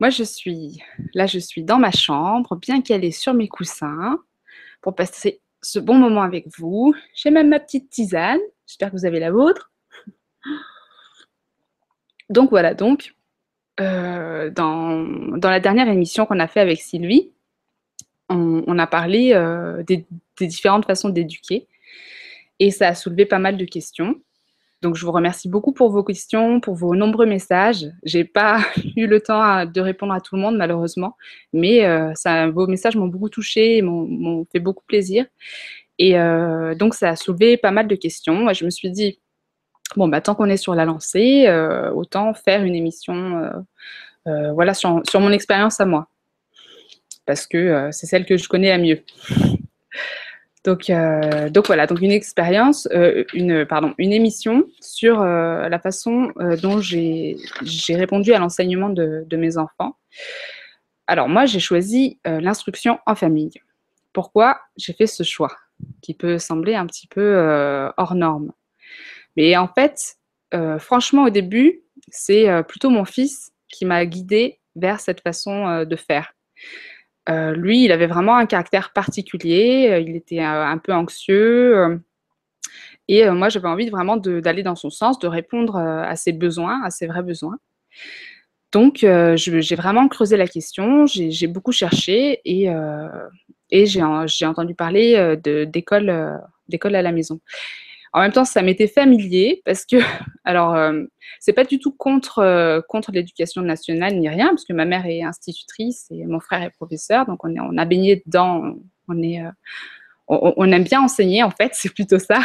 moi, je suis là, je suis dans ma chambre, bien calée sur mes coussins, pour passer ce bon moment avec vous. J'ai même ma petite tisane. J'espère que vous avez la vôtre. Donc voilà, donc, euh, dans, la dernière émission qu'on a fait avec Sylvie, on, a parlé euh, des, différentes façons d'éduquer et ça a soulevé pas mal de questions. Donc, je vous remercie beaucoup pour vos questions, pour vos nombreux messages. J'ai pas eu le temps de répondre à tout le monde, malheureusement, mais euh, vos messages m'ont beaucoup touché, m'ont fait beaucoup plaisir. Et euh, donc, ça a soulevé pas mal de questions. Je me suis dit, bon, bah, tant qu'on est sur la lancée, euh, autant faire une émission voilà, sur, sur mon expérience à moi. Parce que c'est celle que je connais à mieux. Donc, euh, donc voilà, donc une expérience, euh, une, pardon, une émission sur euh, la façon dont j'ai répondu à l'enseignement de, de, mes enfants. Alors moi, j'ai choisi l'instruction en famille. Pourquoi j'ai fait ce choix qui peut sembler un petit peu hors norme Mais en fait, franchement, au début, c'est plutôt mon fils qui m'a guidée vers cette façon de faire. Euh, lui, il avait vraiment un caractère particulier, euh, il était euh, un peu anxieux. et moi, j'avais envie vraiment d'aller dans son sens, de répondre à ses besoins, à ses vrais besoins. Donc, j'ai vraiment creusé la question, j'ai beaucoup cherché et, et j'ai entendu parler d'école à la maison. En même temps, ça m'était familier parce que, alors, euh, c'est pas du tout contre, euh, contre l'éducation nationale ni rien, parce que ma mère est institutrice et mon frère est professeur, donc on, est, on a baigné dedans, on, est, euh, on, aime bien enseigner en fait, c'est plutôt ça.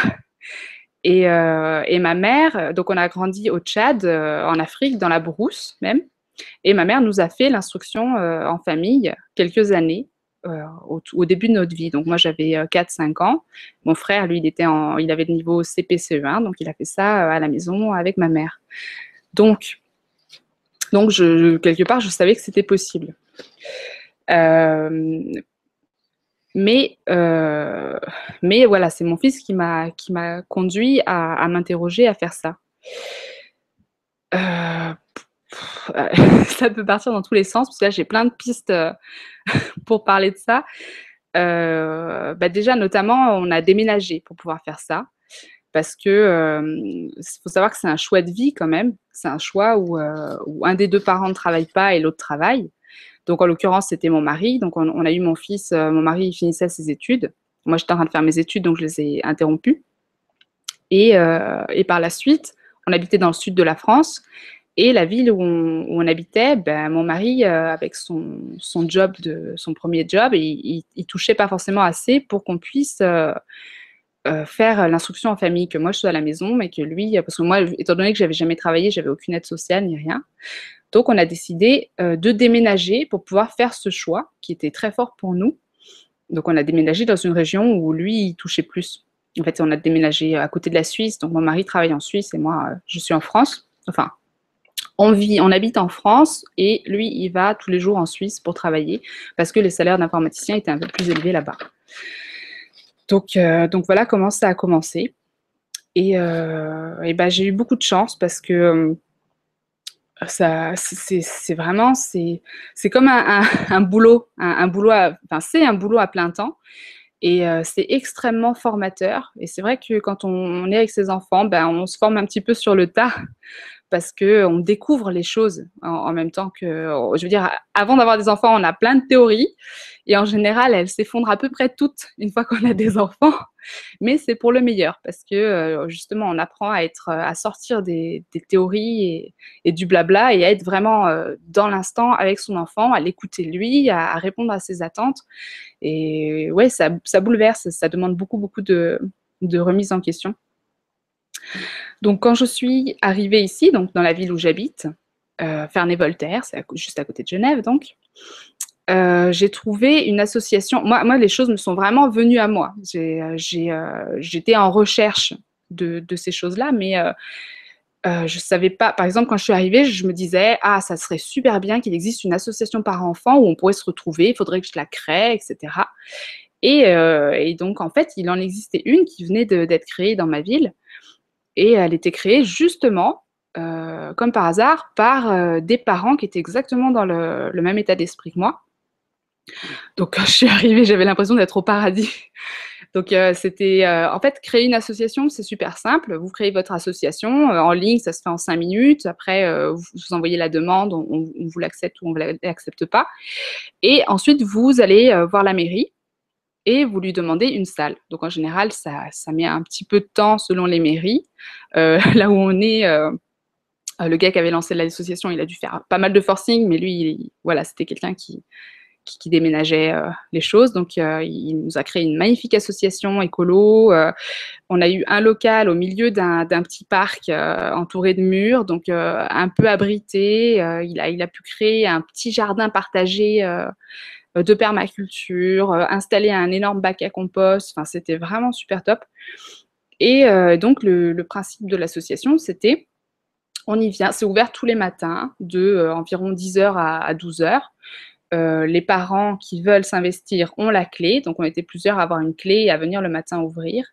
Et, et, ma mère, donc on a grandi au Tchad, en Afrique, dans la brousse même, et ma mère nous a fait l'instruction en famille quelques années. Euh, au, début de notre vie. Donc moi j'avais 4-5 euh, ans. Mon frère, lui, il, était en, il avait le niveau CPCE1, donc il a fait ça euh, à la maison avec ma mère. Donc, donc je, quelque part, je savais que c'était possible. mais, mais voilà, c'est mon fils qui m'a conduit à, à m'interroger à faire ça. ça peut partir dans tous les sens, parce que là, j'ai plein de pistes euh, pour parler de ça. Euh, bah déjà, notamment, on a déménagé pour pouvoir faire ça. Parce que euh, faut savoir que c'est un choix de vie quand même. C'est un choix où, un des deux parents ne travaille pas et l'autre travaille. Donc, en l'occurrence, c'était mon mari. Donc, on, a eu mon fils. mon mari il finissait ses études. Moi, j'étais en train de faire mes études, donc je les ai interrompues. Et par la suite, on habitait dans le sud de la France. Et la ville où on, habitait, ben, mon mari, euh, avec son, son, job de, son premier job, il, il, touchait pas forcément assez pour qu'on puisse euh, euh, faire l'instruction en famille, que moi je sois à la maison, mais que lui, parce que moi, étant donné que j'avais jamais travaillé, j'avais aucune aide sociale ni rien. Donc on a décidé de déménager pour pouvoir faire ce choix qui était très fort pour nous. Donc on a déménagé dans une région où lui, il touchait plus. En fait, on a déménagé à côté de la Suisse. Donc mon mari travaille en Suisse et moi, je suis en France. Enfin, on vit, on habite en France et lui, il va tous les jours en Suisse pour travailler parce que les salaires d'informaticiens étaient un peu plus élevés là-bas. Donc, euh, voilà comment ça a commencé. Et, euh, ben, j'ai eu beaucoup de chance parce que euh, c'est vraiment, c'est comme un, boulot, un, boulot, enfin c'est un boulot à plein temps. Et c'est extrêmement formateur. Et c'est vrai que quand on, est avec ses enfants, ben, on se forme un petit peu sur le tas parce que on découvre les choses en, même temps que, je veux dire, avant d'avoir des enfants, on a plein de théories et en général, elles s'effondrent à peu près toutes une fois qu'on a des enfants, mais c'est pour le meilleur parce que euh, justement, on apprend à être, à sortir des, théories et, du blabla et à être vraiment euh, dans l'instant avec son enfant, à l'écouter lui, à, répondre à ses attentes. Et ouais, ça, bouleverse, ça demande beaucoup, beaucoup de remise en question. Donc, quand je suis arrivée ici, donc dans la ville où j'habite, euh, Ferney-Voltaire, c'est juste à côté de Genève, donc, euh, j'ai trouvé une association. Moi, moi, les choses me sont vraiment venues à moi. Euh, j'étais en recherche de, ces choses-là, mais je ne savais pas. Par exemple, quand je suis arrivée, je me disais Ah, ça serait super bien qu'il existe une association par enfant où on pourrait se retrouver, il faudrait que je la crée, etc. Et, et donc, en fait, il en existait une qui venait d'être créée dans ma ville. Et elle était créée justement comme par hasard, par des parents qui étaient exactement dans le, même état d'esprit que moi. Donc quand je suis arrivée, j'avais l'impression d'être au paradis. Donc euh, c'était euh, en fait créer une association, c'est super simple. Vous créez votre association euh, en ligne, ça se fait en cinq minutes. Après, vous, vous, envoyez la demande, on, on vous l'accepte ou on ne l'accepte pas. Et ensuite, vous allez voir la mairie et vous lui demandez une salle. Donc en général, ça, ça met un petit peu de temps selon les mairies. là où on est, le gars qui avait lancé l'association, il a dû faire pas mal de forcing, mais lui, il, voilà, c'était quelqu'un qui qui, déménageait euh, les choses. Donc, euh, il nous a créé une magnifique association écolo. Euh, on a eu un local au milieu d'un petit parc entouré de murs, donc un peu abrité. il, a, il a pu créer un petit jardin partagé de permaculture, installer un énorme bac à compost. C'était vraiment super top. Et donc, le, principe de l'association, c'était on y vient, c'est ouvert tous les matins de environ 10h à, à 12h. Euh, les parents qui veulent s'investir ont la clé. Donc, on était plusieurs à avoir une clé et à venir le matin ouvrir.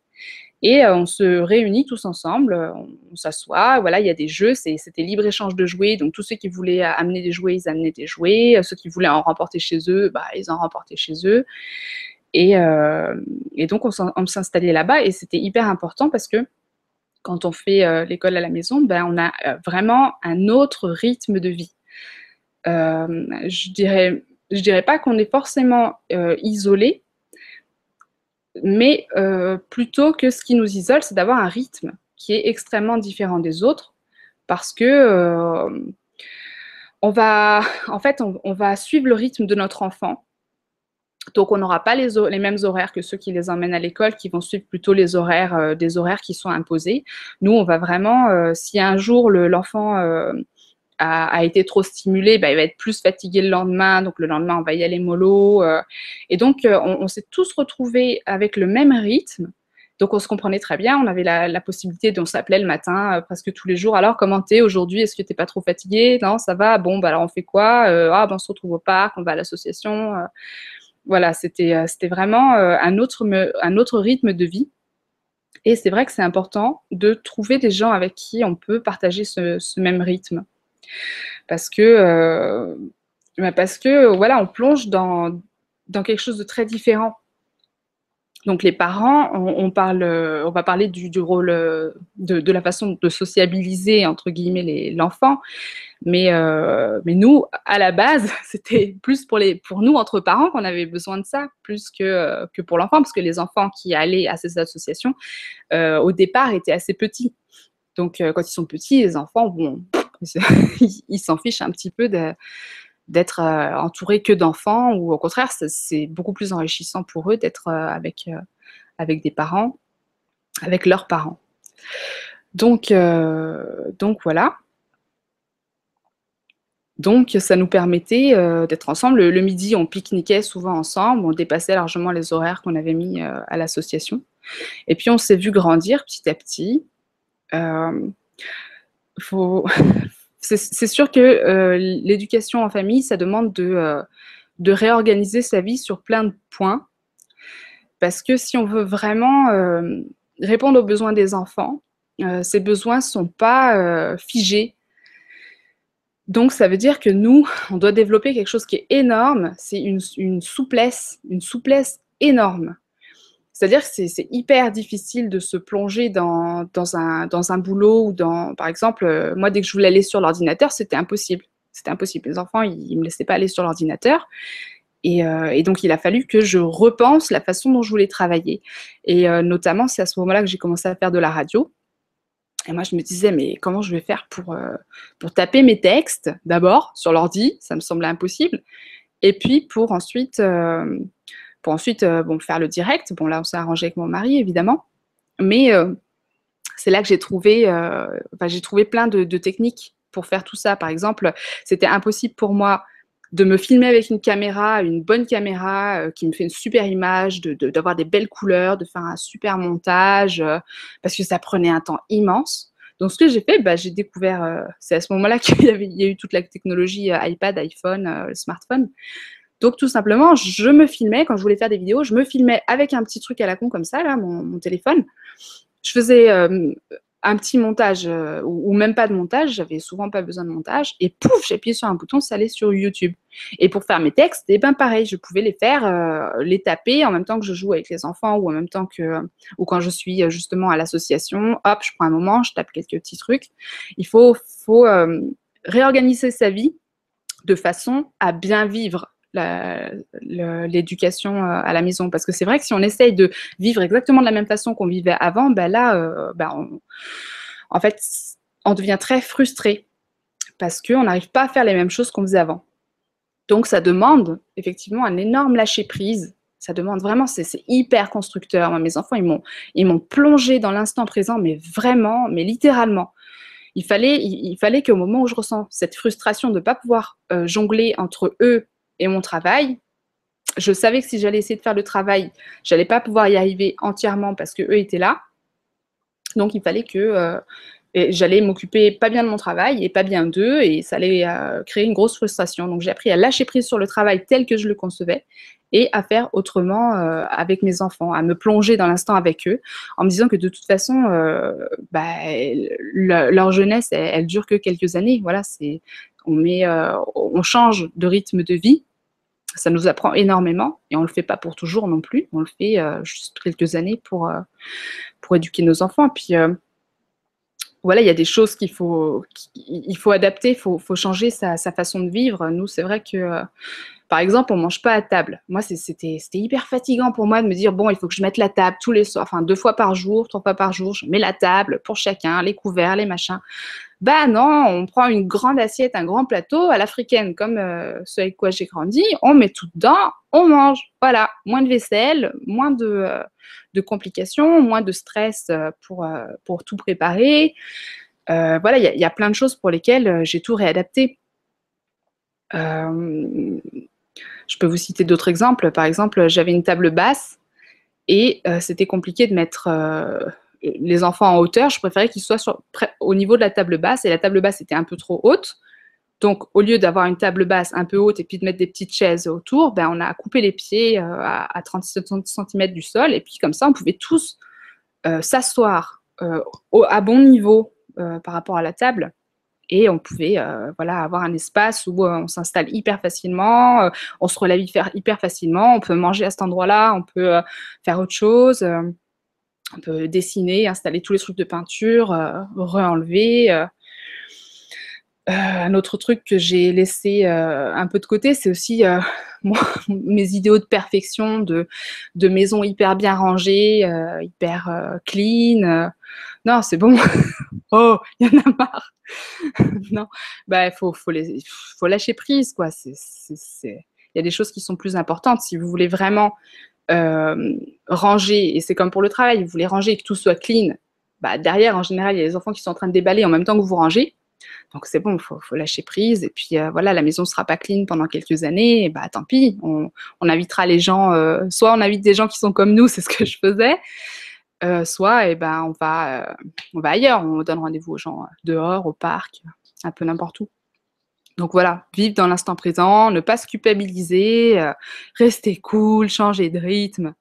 Et euh, on se réunit tous ensemble, on, s'assoit, voilà, il y a des jeux, c'était libre-échange de jouets, donc tous ceux qui voulaient amener des jouets, ils amenaient des jouets, ceux qui voulaient en remporter chez eux, bah, ils en remportaient chez eux. Et, euh, donc, on s'installait là-bas et c'était hyper important parce que quand on fait l'école à la maison, ben, on a vraiment un autre rythme de vie. je dirais je dirais pas qu'on est forcément euh, isolé, mais euh, plutôt que ce qui nous isole, c'est d'avoir un rythme qui est extrêmement différent des autres, parce que euh, on va, en fait, on, va suivre le rythme de notre enfant. Donc, on n'aura pas les, les, mêmes horaires que ceux qui les emmènent à l'école, qui vont suivre plutôt les horaires, des horaires qui sont imposés. Nous, on va vraiment, si un jour l'enfant a, été trop stimulé, bah, il va être plus fatigué le lendemain, donc le lendemain on va y aller mollo. Euh. et donc euh, on, s'est tous retrouvés avec le même rythme. Donc on se comprenait très bien, on avait la, possibilité, on s'appelait le matin euh, presque tous les jours. Alors comment t'es aujourd'hui? Est-ce que t'es pas trop fatigué? Non, ça va. Bon, bah alors on fait quoi? Ah, ben, on se retrouve au parc, on va à l'association. voilà, c'était c'était vraiment un autre un autre rythme de vie. Et c'est vrai que c'est important de trouver des gens avec qui on peut partager ce même rythme parce que, euh, bah, parce que voilà, on plonge dans, dans quelque chose de très différent. Donc les parents, on, parle, on va parler du, rôle de, de, la façon de sociabiliser entre guillemets l'enfant, mais, euh, mais nous, à la base, c'était plus pour, les, pour nous entre parents qu'on avait besoin de ça, plus que, que pour l'enfant, parce que les enfants qui allaient à ces associations, euh, au départ, étaient assez petits. Donc quand ils sont petits, les enfants, bon, ils s'en fichent un petit peu d'être euh, entourés que d'enfants ou au contraire, c'est beaucoup plus enrichissant pour eux d'être euh, avec, euh, avec des parents, avec leurs parents. Donc, donc voilà. Donc, ça nous permettait d'être ensemble. Le, midi, on pique-niquait souvent ensemble, on dépassait largement les horaires qu'on avait mis à l'association. Et puis, on s'est vu grandir petit à petit c'est sûr que euh, l'éducation en famille, ça demande de, euh, de, réorganiser sa vie sur plein de points. Parce que si on veut vraiment euh, répondre aux besoins des enfants, ces besoins ne sont pas figés. Donc, ça veut dire que nous, on doit développer quelque chose qui est énorme, c'est une souplesse, une souplesse énorme. C'est-à-dire que c'est hyper difficile de se plonger dans, un, boulot ou dans, par exemple, euh, moi, dès que je voulais aller sur l'ordinateur, c'était impossible. C'était impossible. Les enfants, ils ne me laissaient pas aller sur l'ordinateur. Et, euh, et, donc, il a fallu que je repense la façon dont je voulais travailler. Et euh, notamment, c'est à ce moment-là que j'ai commencé à faire de la radio. Et moi, je me disais, mais comment je vais faire pour, pour taper mes textes d'abord sur l'ordi? Ça me semblait impossible. Et puis, pour ensuite ensuite euh, bon, faire le direct. Bon, là, on s'est arrangé avec mon mari, évidemment. Mais euh, c'est là que j'ai trouvé, euh, enfin, trouvé plein de, techniques pour faire tout ça. Par exemple, c'était impossible pour moi de me filmer avec une caméra, une bonne caméra qui me fait une super image, d'avoir de, des belles couleurs, de faire un super montage, parce que ça prenait un temps immense. Donc, ce que j'ai fait, bah, j'ai découvert, c'est à ce moment-là qu'il y, y, a eu toute la technologie iPad, iPhone, smartphone. Donc tout simplement, je me filmais quand je voulais faire des vidéos, je me filmais avec un petit truc à la con comme ça, là, mon, téléphone. Je faisais euh, un petit montage euh, ou, même pas de montage, j'avais souvent pas besoin de montage, et pouf, j'appuyais sur un bouton, ça allait sur YouTube. Et pour faire mes textes, et eh ben pareil, je pouvais les faire, euh, les taper en même temps que je joue avec les enfants ou en même temps que, ou quand je suis justement à l'association, hop, je prends un moment, je tape quelques petits trucs. Il faut, faut réorganiser sa vie de façon à bien vivre l'éducation euh, à la maison. Parce que c'est vrai que si on essaye de vivre exactement de la même façon qu'on vivait avant, ben là, euh, ben en fait, on devient très frustré parce qu'on n'arrive pas à faire les mêmes choses qu'on faisait avant. Donc ça demande effectivement un énorme lâcher-prise. Ça demande vraiment, c'est hyper constructeur. mes enfants, ils m'ont plongé dans l'instant présent, mais vraiment, mais littéralement. Il fallait, il, fallait qu'au moment où je ressens cette frustration de ne pas pouvoir euh, jongler entre eux et mon travail, je savais que si j'allais essayer de faire le travail, j'allais pas pouvoir y arriver entièrement parce que eux étaient là. Donc il fallait que euh, j'allais m'occuper pas bien de mon travail et pas bien d'eux et ça allait euh, créer une grosse frustration. Donc j'ai appris à lâcher prise sur le travail tel que je le concevais et à faire autrement euh, avec mes enfants, à me plonger dans l'instant avec eux, en me disant que de toute façon, bah, leur jeunesse, elle, elle, dure que quelques années. Voilà, c'est on met, on change de rythme de vie ça nous apprend énormément et on ne le fait pas pour toujours non plus. On le fait euh, juste quelques années pour, euh, pour éduquer nos enfants. Puis euh, voilà, il y a des choses qu'il faut, faut adapter, il faut, faut, changer sa, façon de vivre. Nous, c'est vrai que par exemple, on mange pas à table. Moi, c'était hyper fatigant pour moi de me dire bon, il faut que je mette la table tous les soirs, enfin deux fois par jour, trois fois par jour. Je mets la table pour chacun, les couverts, les machins. Bah non, on prend une grande assiette, un grand plateau à l'africaine, comme euh, ce avec quoi j'ai grandi. On met tout dedans, on mange. Voilà, moins de vaisselle, moins de, euh, complications, moins de stress euh, pour, pour tout préparer. voilà, il y, a plein de choses pour lesquelles j'ai tout réadapté. Je peux vous citer d'autres exemples. Par exemple, j'avais une table basse et euh, c'était compliqué de mettre euh, les enfants en hauteur. Je préférais qu'ils soient au niveau de la table basse et la table basse était un peu trop haute. Donc, au lieu d'avoir une table basse un peu haute et puis de mettre des petites chaises autour, ben, on a coupé les pieds euh, à, à 37 cm du sol. Et puis, comme ça, on pouvait tous s'asseoir à bon niveau par rapport à la table et on pouvait euh, voilà, avoir un espace où euh, on s'installe hyper facilement, euh, on se relève hyper, hyper, facilement, on peut manger à cet endroit-là, on peut faire autre chose, on peut dessiner, installer tous les trucs de peinture, re-enlever. Un autre truc que j'ai laissé un peu de côté, c'est aussi moi, mes idéaux de perfection, de, de maison hyper bien rangée, hyper clean. non, c'est bon. oh, il y en a marre. non, bah, il faut, faut, faut lâcher prise, quoi. Il y a des choses qui sont plus importantes. Si vous voulez vraiment euh, ranger, et c'est comme pour le travail, vous voulez ranger et que tout soit clean, bah, derrière, en général, il y a les enfants qui sont en train de déballer en même temps que vous rangez. Donc c'est bon, il faut, lâcher prise. Et puis euh, voilà, la maison sera pas clean pendant quelques années. Bah tant pis, on, invitera les gens. Euh, soit on invite des gens qui sont comme nous, c'est ce que je faisais. Euh, soit et eh ben, on, va, on va ailleurs, on donne rendez-vous aux gens dehors, au parc, un peu n'importe où. Donc voilà, vivre dans l'instant présent, ne pas se culpabiliser, rester cool, changer de rythme.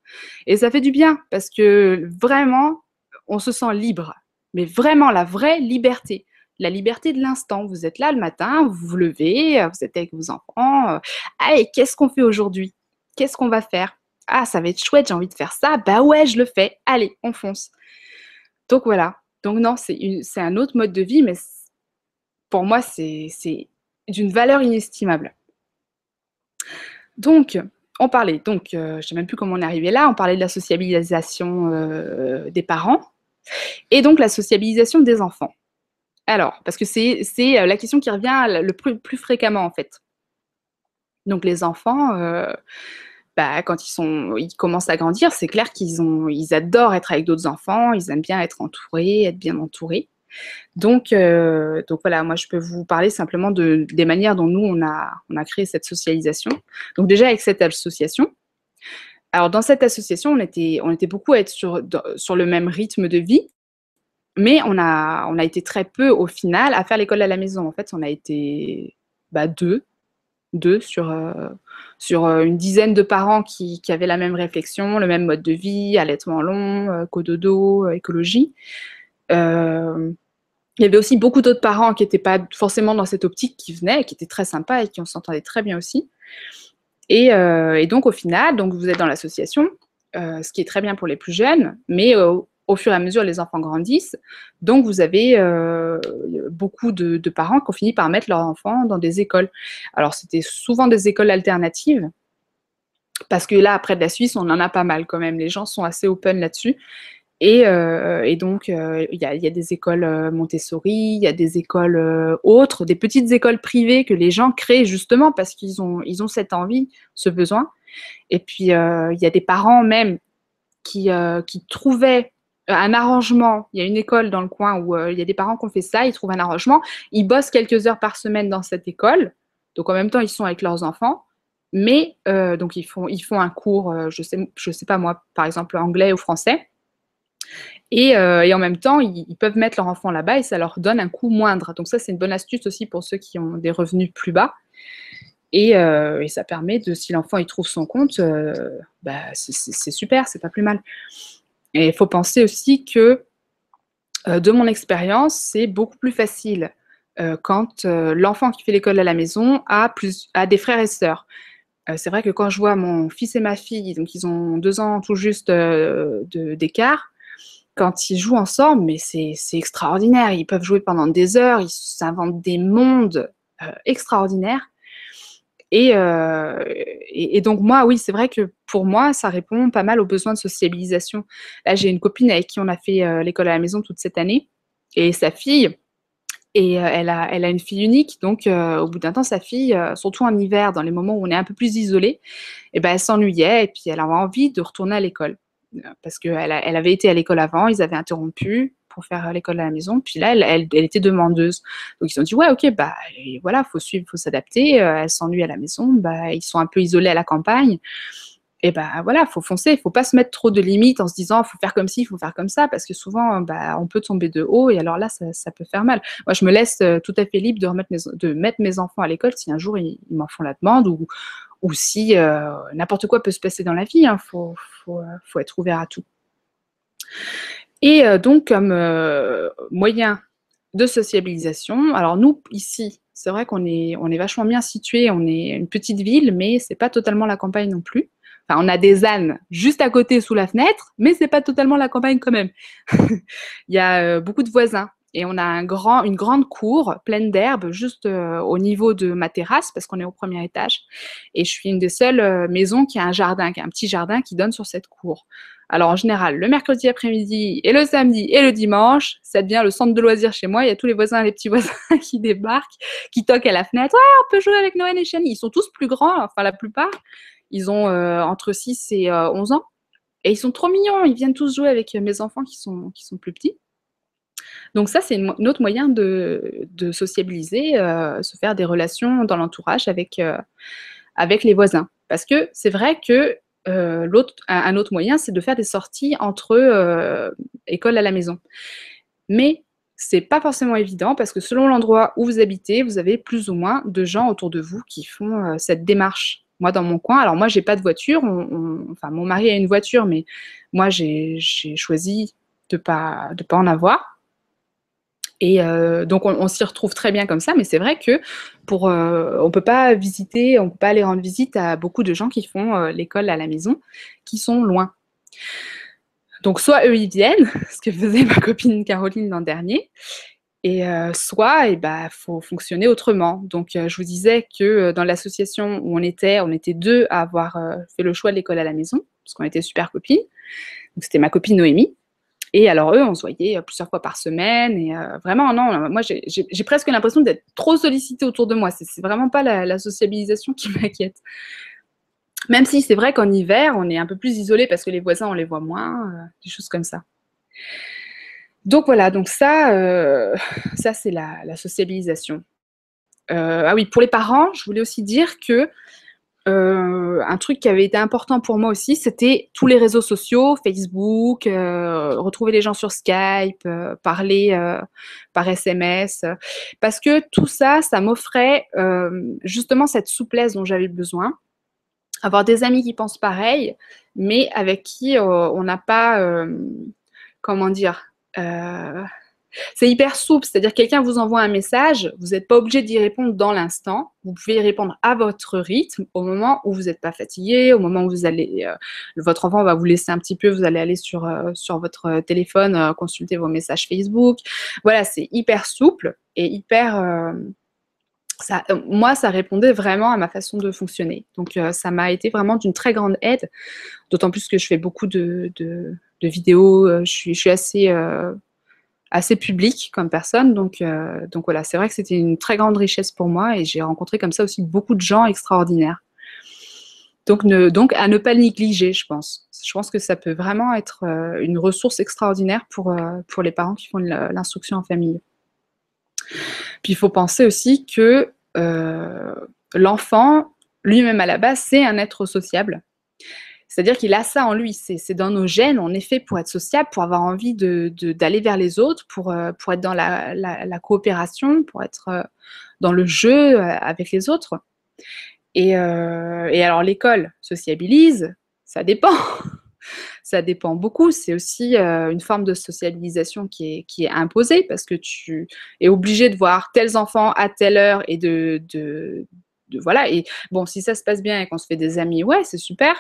Et ça fait du bien parce que vraiment, on se sent libre. Mais vraiment, la vraie liberté. La liberté de l'instant. Vous êtes là le matin, vous vous levez, vous êtes avec vos enfants. Allez, qu'est-ce qu'on fait aujourd'hui? Qu'est-ce qu'on va faire? Ah, ça va être chouette, j'ai envie de faire ça. Bah ouais, je le fais. Allez, on fonce. Donc voilà. Donc non, c'est un autre mode de vie, mais pour moi, c'est d'une valeur inestimable. Donc, on parlait, donc, euh, je ne sais même plus comment on est arrivé là, on parlait de la sociabilisation euh, des parents et donc la sociabilisation des enfants. Alors, parce que c'est euh, la question qui revient le plus, fréquemment en fait. Donc les enfants, bah, quand ils, sont, ils commencent à grandir, c'est clair qu'ils ils adorent être avec d'autres enfants, ils aiment bien être entourés, être bien entourés. Donc, euh, donc voilà, moi je peux vous parler simplement de, des manières dont nous on a, on a créé cette socialisation. Donc déjà avec cette association, alors dans cette association on était, on était beaucoup à être sur, sur le même rythme de vie, mais on a, on a été très peu au final à faire l'école à la maison. En fait, on a été bah, deux, deux sur, euh, sur euh, une dizaine de parents qui, avaient la même réflexion, le même mode de vie, allaitement long, euh, cododo, écologie. il y avait aussi beaucoup d'autres parents qui n'étaient pas forcément dans cette optique, qui venaient, qui étaient très sympas et qui on s'entendait très bien aussi. Et, donc au final, donc vous êtes dans l'association, ce qui est très bien pour les plus jeunes, mais au fur et à mesure, les enfants grandissent. Donc, vous avez euh, beaucoup de, parents qui ont fini par mettre leurs enfants dans des écoles. Alors, c'était souvent des écoles alternatives. Parce que là, après de la Suisse, on en a pas mal quand même. Les gens sont assez open là-dessus. Et, euh, donc, euh, il y, a des écoles Montessori, il y a des écoles autres, des petites écoles privées que les gens créent justement parce qu'ils ont, ils ont cette envie, ce besoin. Et puis, il y a des parents même qui, qui trouvaient un arrangement. Il y a une école dans le coin où euh, il y a des parents qui ont fait ça, ils trouvent un arrangement. Ils bossent quelques heures par semaine dans cette école. Donc en même temps, ils sont avec leurs enfants. Mais euh, donc ils font, ils un cours, je sais, je sais pas moi, par exemple anglais ou français. Et, en même temps, ils, peuvent mettre leur enfant là-bas et ça leur donne un coût moindre. Donc ça, c'est une bonne astuce aussi pour ceux qui ont des revenus plus bas. Et, ça permet de, si l'enfant il trouve son compte, bah, c'est super, c'est pas plus mal. Et il faut penser aussi que, euh, de mon expérience, c'est beaucoup plus facile euh, quand euh, l'enfant qui fait l'école à la maison a, plus, a des frères et sœurs. c'est vrai que quand je vois mon fils et ma fille, donc ils ont deux ans tout juste d'écart, quand ils jouent ensemble, mais c'est extraordinaire. Ils peuvent jouer pendant des heures, ils s'inventent des mondes extraordinaires. Euh, et, donc moi, oui, c'est vrai que pour moi, ça répond pas mal aux besoins de sociabilisation. Là, j'ai une copine avec qui on a fait euh, l'école à la maison toute cette année, et sa fille, et euh, elle, a, elle a une fille unique, donc au bout d'un temps, sa fille, surtout en hiver, dans les moments où on est un peu plus isolé, et eh ben, elle s'ennuyait, et puis elle avait envie de retourner à l'école. Parce qu'elle elle avait été à l'école avant, ils avaient interrompu, pour faire l'école à la maison. Puis là, elle, était demandeuse. Donc ils ont dit ouais, ok, bah voilà, faut suivre, faut s'adapter. Euh, elle s'ennuie à la maison, bah ils sont un peu isolés à la campagne. Et bah voilà, faut foncer, faut pas se mettre trop de limites en se disant faut faire comme ci, faut faire comme ça, parce que souvent bah, on peut tomber de haut et alors là ça, peut faire mal. Moi je me laisse euh, tout à fait libre de remettre de mettre mes enfants à l'école si un jour ils, m'en font la demande ou, ou si euh, n'importe quoi peut se passer dans la vie. Il hein, faut, faut, faut, être ouvert à tout. Et euh, donc, comme euh, moyen de sociabilisation, alors nous, ici, c'est vrai qu'on est, on est vachement bien situé, on est une petite ville, mais c'est pas totalement la campagne non plus. Enfin, on a des ânes juste à côté sous la fenêtre, mais c'est pas totalement la campagne quand même. Il y a euh, beaucoup de voisins et on a une grande cour pleine d'herbe juste au niveau de ma terrasse parce qu'on est au premier étage. Et je suis une des seules maisons qui a un jardin, qui a un petit jardin qui donne sur cette cour. Alors en général, le mercredi après-midi et le samedi et le dimanche, ça devient le centre de loisirs chez moi. Il y a tous les voisins, les petits voisins qui débarquent, qui toquent à la fenêtre. Ouais, on peut jouer avec Noël et Chani. Ils sont tous plus grands, enfin la plupart. Ils ont euh, entre 6 et 11 euh, ans. Et ils sont trop mignons. Ils viennent tous jouer avec mes enfants qui sont plus petits. Donc ça, c'est un autre moyen de, sociabiliser, euh, se faire des relations dans l'entourage avec, avec les voisins. Parce que c'est vrai que euh, l'autre, un, autre moyen, c'est de faire des sorties entre euh, écoles à la maison. Mais c'est pas forcément évident parce que selon l'endroit où vous habitez, vous avez plus ou moins de gens autour de vous qui font euh, cette démarche. Moi, dans mon coin, alors moi, j'ai pas de voiture. enfin, mon mari a une voiture, mais moi, j'ai choisi de pas de pas en avoir. Et euh, donc on, s'y retrouve très bien comme ça, mais c'est vrai que pour euh, on peut pas visiter, on peut pas aller rendre visite à beaucoup de gens qui font euh, l'école à la maison, qui sont loin. Donc soit eux ils viennent, ce que faisait ma copine Caroline l'an dernier, et soit il eh ben, faut fonctionner autrement. Donc je vous disais que dans l'association où on était, on était deux à avoir fait le choix de l'école à la maison, parce qu'on était super copines. C'était ma copine Noémie et alors eux, on se voyait euh, plusieurs fois par semaine. Et euh, vraiment, non, moi j'ai presque l'impression d'être trop sollicitée autour de moi. C'est vraiment pas la, sociabilisation qui m'inquiète. Même si c'est vrai qu'en hiver, on est un peu plus isolé parce que les voisins, on les voit moins, euh, des choses comme ça. Donc voilà, donc ça, ça c'est la, la, sociabilisation. ah oui, pour les parents, je voulais aussi dire que euh, un truc qui avait été important pour moi aussi, c'était tous les réseaux sociaux, Facebook, euh, retrouver les gens sur Skype, euh, parler par SMS, parce que tout ça, ça m'offrait justement cette souplesse dont j'avais besoin. Avoir des amis qui pensent pareil, mais avec qui on n'a pas, comment dire, c'est hyper souple, c'est-à-dire quelqu'un vous envoie un message, vous n'êtes pas obligé d'y répondre dans l'instant, vous pouvez y répondre à votre rythme, au moment où vous n'êtes pas fatigué, au moment où vous allez, euh, votre enfant va vous laisser un petit peu, vous allez aller sur, euh, sur votre téléphone, euh, consulter vos messages Facebook. Voilà, c'est hyper souple et hyper... Moi, ça répondait vraiment à ma façon de fonctionner. Donc, ça m'a été vraiment d'une très grande aide, d'autant plus que je fais beaucoup de, de, vidéos, je suis assez assez public comme personne. Donc, euh, donc voilà, c'est vrai que c'était une très grande richesse pour moi et j'ai rencontré comme ça aussi beaucoup de gens extraordinaires. Donc à ne pas négliger, je pense. Je pense que ça peut vraiment être euh, une ressource extraordinaire pour, euh, pour les parents qui font l'instruction en famille. Puis il faut penser aussi que l'enfant, lui-même à la base, c'est un être sociable. C'est-à-dire qu'il a ça en lui, c'est dans nos gènes, est fait pour être sociable, pour avoir envie d'aller vers les autres, pour, euh, être dans la, coopération, pour être euh, dans le jeu euh, avec les autres. Et, alors l'école sociabilise, ça dépend. ça dépend beaucoup. C'est aussi une forme de est, qui est imposée parce que tu es obligé de voir tels enfants à telle heure et de, voilà. Et bon, si ça se passe bien et qu'on se fait des amis, ouais, c'est super.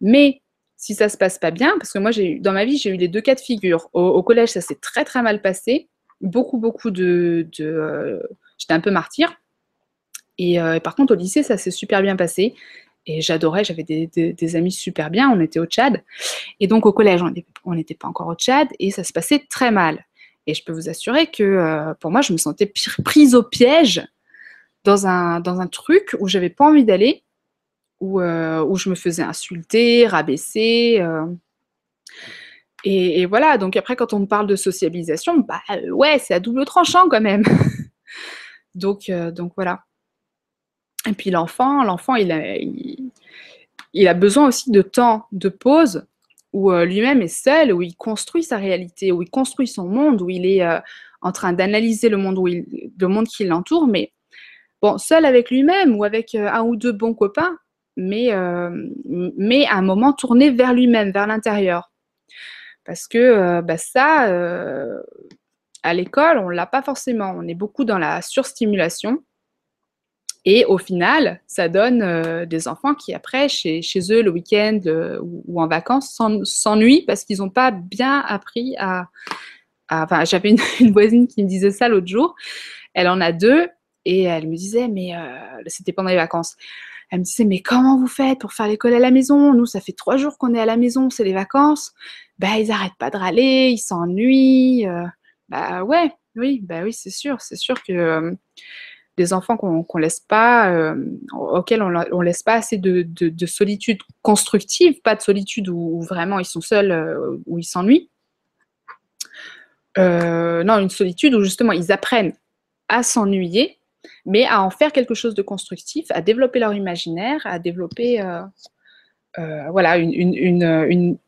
Mais si ça se passe pas bien, parce que moi, j'ai dans ma vie, j'ai eu les deux cas de figure. Au, collège, ça s'est très très mal passé. Beaucoup, beaucoup de. Euh, j'étais un peu martyr. Euh, et, par contre, au lycée, ça s'est super bien passé. Et j'adorais, j'avais des, amis super bien. On était au Tchad. Et donc, au collège, on n'était pas encore au Tchad. Et ça se passait très mal. Et je peux vous assurer que euh, pour moi, je me sentais prise au piège dans un, dans un truc où j'avais pas envie d'aller, où, euh, où, je me faisais insulter, rabaisser. Euh. Et, voilà, donc après, quand on me parle de sociabilisation, bah ouais, c'est à double tranchant quand même. donc, euh, donc voilà. Et puis l'enfant, l'enfant, il a, il, a besoin aussi de temps, de pause, où lui-même est seul, où il construit sa réalité, où il construit son monde, où il est en train d'analyser le monde, où il, le monde qui l'entoure, mais bon, seul avec lui-même ou avec euh, un ou deux bons copains, mais, euh, mais à un moment tourné vers lui-même, vers l'intérieur. Parce que euh, bah, ça, à l'école, on ne l'a pas forcément. On est beaucoup dans la surstimulation. Et au final, ça donne des enfants qui, après, chez, chez eux, le week-end ou, en vacances, s'ennuient parce qu'ils n'ont pas bien appris à. enfin, j'avais une, une, voisine qui me disait ça l'autre jour. Elle en a deux et elle me disait, mais euh, c'était pendant les vacances. Elle me disait, mais comment vous faites pour faire l'école à la maison? Nous, ça fait trois jours qu'on est à la maison, c'est les vacances. Bah, ils n'arrêtent pas de râler, ils s'ennuient. Euh. bah ouais, oui, bah oui, c'est sûr. C'est sûr que euh, des enfants qu'on laisse pas, auxquels on, on laisse pas assez de, de, solitude constructive, pas de solitude où, vraiment ils sont seuls, où ils s'ennuient. non, une solitude où justement ils apprennent à s'ennuyer mais à en faire quelque chose de constructif, à développer leur imaginaire, à développer euh, euh, voilà,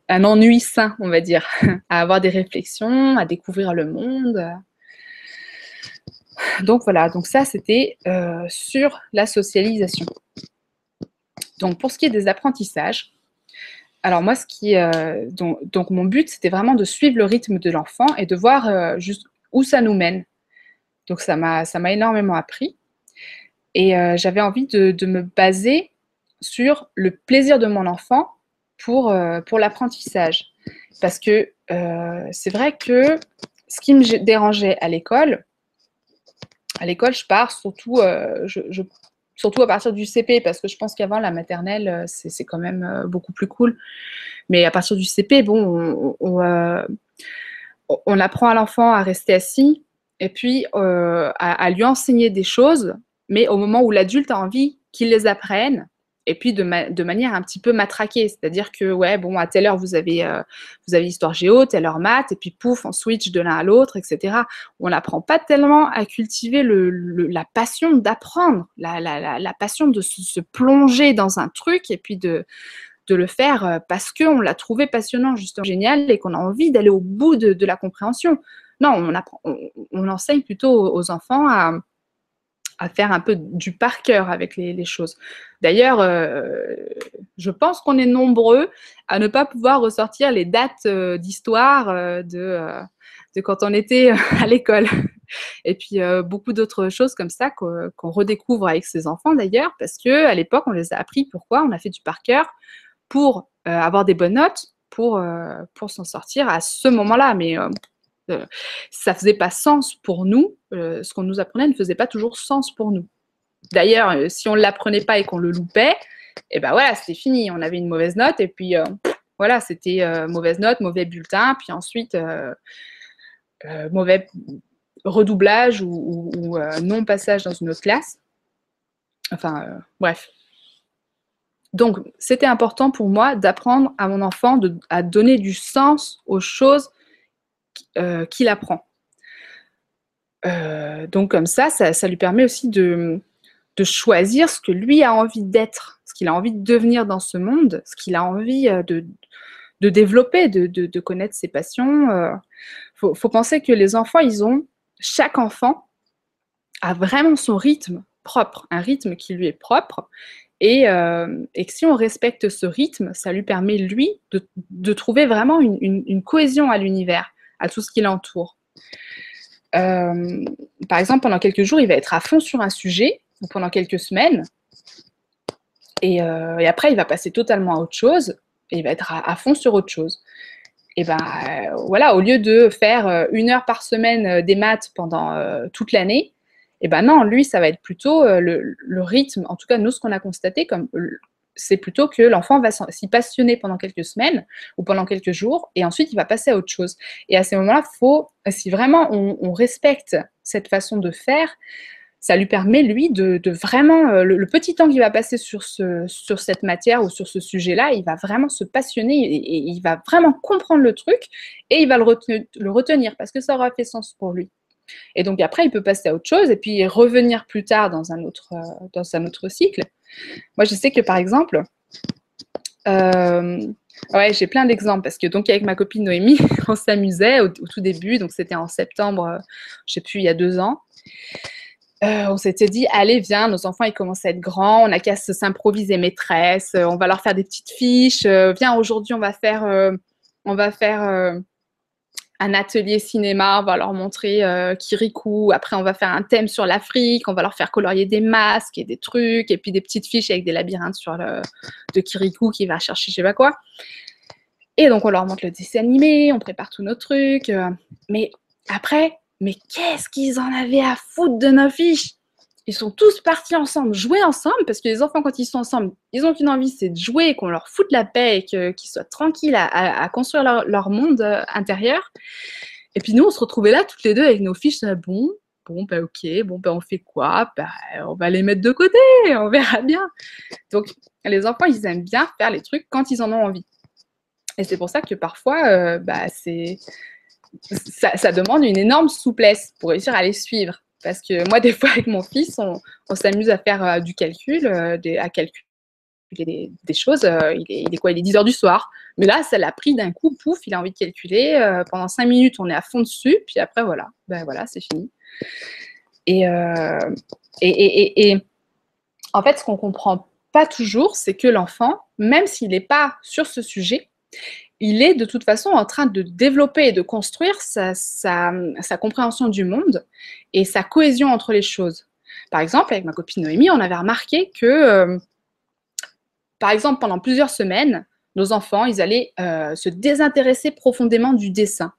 un ennui sain, on va dire, à avoir des réflexions, à découvrir le monde. Donc voilà, donc ça c'était euh, sur la socialisation. Donc pour ce qui est des apprentissages, alors moi, ce qui, donc, mon but, c'était vraiment de suivre le rythme de l'enfant et de voir où ça nous mène. Donc ça m'a énormément appris. Et euh, j'avais envie de, me baser sur le plaisir de mon enfant pour, euh, pour l'apprentissage. Parce que euh, c'est vrai que ce qui me dérangeait à l'école, à l'école, je pars surtout, je, surtout à partir du CP, parce que je pense qu'avant, la maternelle, c'est quand même beaucoup plus cool. Mais à partir du CP, bon, on, on apprend à l'enfant à rester assis, et puis à, à, lui enseigner des choses mais au moment où l'adulte a envie qu'il les apprenne, et puis de, manière un petit peu matraquée, c'est-à-dire que, ouais, bon, à telle heure, vous avez, euh, vous avez histoire géo, telle heure maths, et puis pouf, on switch de l'un à l'autre, etc. On n'apprend pas tellement à cultiver la passion d'apprendre, la, passion de se, plonger dans un truc, et puis de, de le faire euh, parce qu'on l'a trouvé passionnant, justement génial, et qu'on a envie d'aller au bout de, la compréhension. Non, on, apprend, on enseigne plutôt aux enfants à faire un peu du par cœur avec les, choses. D'ailleurs, euh, je pense qu'on est nombreux à ne pas pouvoir ressortir les dates euh, d'histoire de, de quand on était à l'école. Et puis beaucoup d'autres choses comme ça qu'on redécouvre avec ses enfants d'ailleurs, parce que à l'époque on les a appris. Pourquoi On a fait du par cœur pour avoir des bonnes notes, pour, pour s'en sortir à ce moment-là. Mais ça faisait pas sens pour nous. ce qu'on nous apprenait ne faisait pas toujours sens pour nous. D'ailleurs, si on ne l'apprenait pas et qu'on le loupait, et eh ben voilà, c'était fini. On avait une mauvaise note et puis voilà, c'était mauvaise note, mauvais bulletin, puis ensuite mauvais redoublage ou, non passage dans une autre classe. Enfin, bref. Donc, c'était important pour moi d'apprendre à mon enfant à donner du sens aux choses qu'il apprend. donc, comme ça, ça, lui permet aussi de, de choisir ce que lui a envie d'être, ce qu'il a envie de devenir dans ce monde, ce qu'il a envie de, de développer, de, connaître ses passions. Il euh. faut, penser que les enfants, ils ont, chaque enfant a vraiment son rythme propre, un rythme qui lui est propre. Et, euh, que si on respecte ce rythme, ça lui permet, lui, de, trouver vraiment une, cohésion à l'univers, à tout ce qui l'entoure. Euh, par exemple, pendant quelques jours, il va être à fond sur un sujet, pendant quelques semaines, et, et, après, il va passer totalement à autre chose et il va être à, fond sur autre chose. Et ben euh, voilà, au lieu de faire euh, une heure par semaine euh, des maths pendant toute l'année, et ben non, lui, ça va être plutôt le, rythme, en tout cas, nous, ce qu'on a constaté, comme c'est plutôt que l'enfant va s'y passionner pendant quelques semaines ou pendant quelques jours, et ensuite il va passer à autre chose. Et à ces moments-là, faut, si vraiment on respecte cette façon de faire, ça lui permet, lui, de, vraiment, euh, le, petit temps qu'il va passer sur, ce, sur cette matière ou sur ce sujet-là, il va vraiment se passionner et, il va vraiment comprendre le truc et il va le le retenir parce que ça aura fait sens pour lui. Et donc après, il peut passer à autre chose et puis revenir plus tard dans un autre, euh, dans un autre cycle. Moi, je sais que par exemple, euh, ouais, j'ai plein d'exemples parce que donc avec ma copine Noémie, on s'amusait au, tout début, donc c'était en septembre, je sais plus, il y a deux ans. Euh, on s'était dit, allez, viens, nos enfants, ils commencent à être grands, on n'a qu'à s'improviser maîtresse, euh, on va leur faire des petites fiches. Euh, viens, aujourd'hui, on va faire, on va faire un atelier cinéma, on va leur montrer Kirikou. Après, on va faire un thème sur l'Afrique, on va leur faire colorier des masques et des trucs, et puis des petites fiches avec des labyrinthes sur le, de Kirikou qui va chercher je sais pas quoi. Et donc, on leur montre le dessin animé, on prépare tous nos trucs. mais après, mais qu'est-ce qu'ils en avaient à foutre de nos fiches? Ils sont tous partis ensemble, jouer ensemble, parce que les enfants, quand ils sont ensemble, ils ont qu'une envie, c'est de jouer, qu'on leur foute la paix et qu'ils soient tranquilles à, construire leur, monde euh, intérieur. Et puis nous, on se retrouvait là, toutes les deux, avec nos fiches. Bon, bon, ben ok, bon, ben on fait quoi? Ben, On va les mettre de côté, on verra bien. Donc, les enfants, ils aiment bien faire les trucs quand ils en ont envie. Et c'est pour ça que parfois, euh, bah, ça, demande une énorme souplesse pour réussir à les suivre. Parce que moi, des fois, avec mon fils, on, s'amuse à faire euh, du calcul, euh, à calculer des, choses. Euh, il, est, quoi Il est 10 heures du soir. Mais là, ça l'a pris d'un coup, pouf, il a envie de calculer. pendant 5 minutes, on est à fond dessus. Puis après, voilà, ben voilà, c'est fini. Et, et, en fait, ce qu'on comprend pas toujours, c'est que l'enfant, même s'il n'est pas sur ce sujet, il est de toute façon en train de développer et de construire sa, compréhension du monde et sa cohésion entre les choses. Par exemple, avec ma copine Noémie, on avait remarqué que, euh, par exemple, pendant plusieurs semaines, nos enfants, ils allaient euh, se désintéresser profondément du dessin.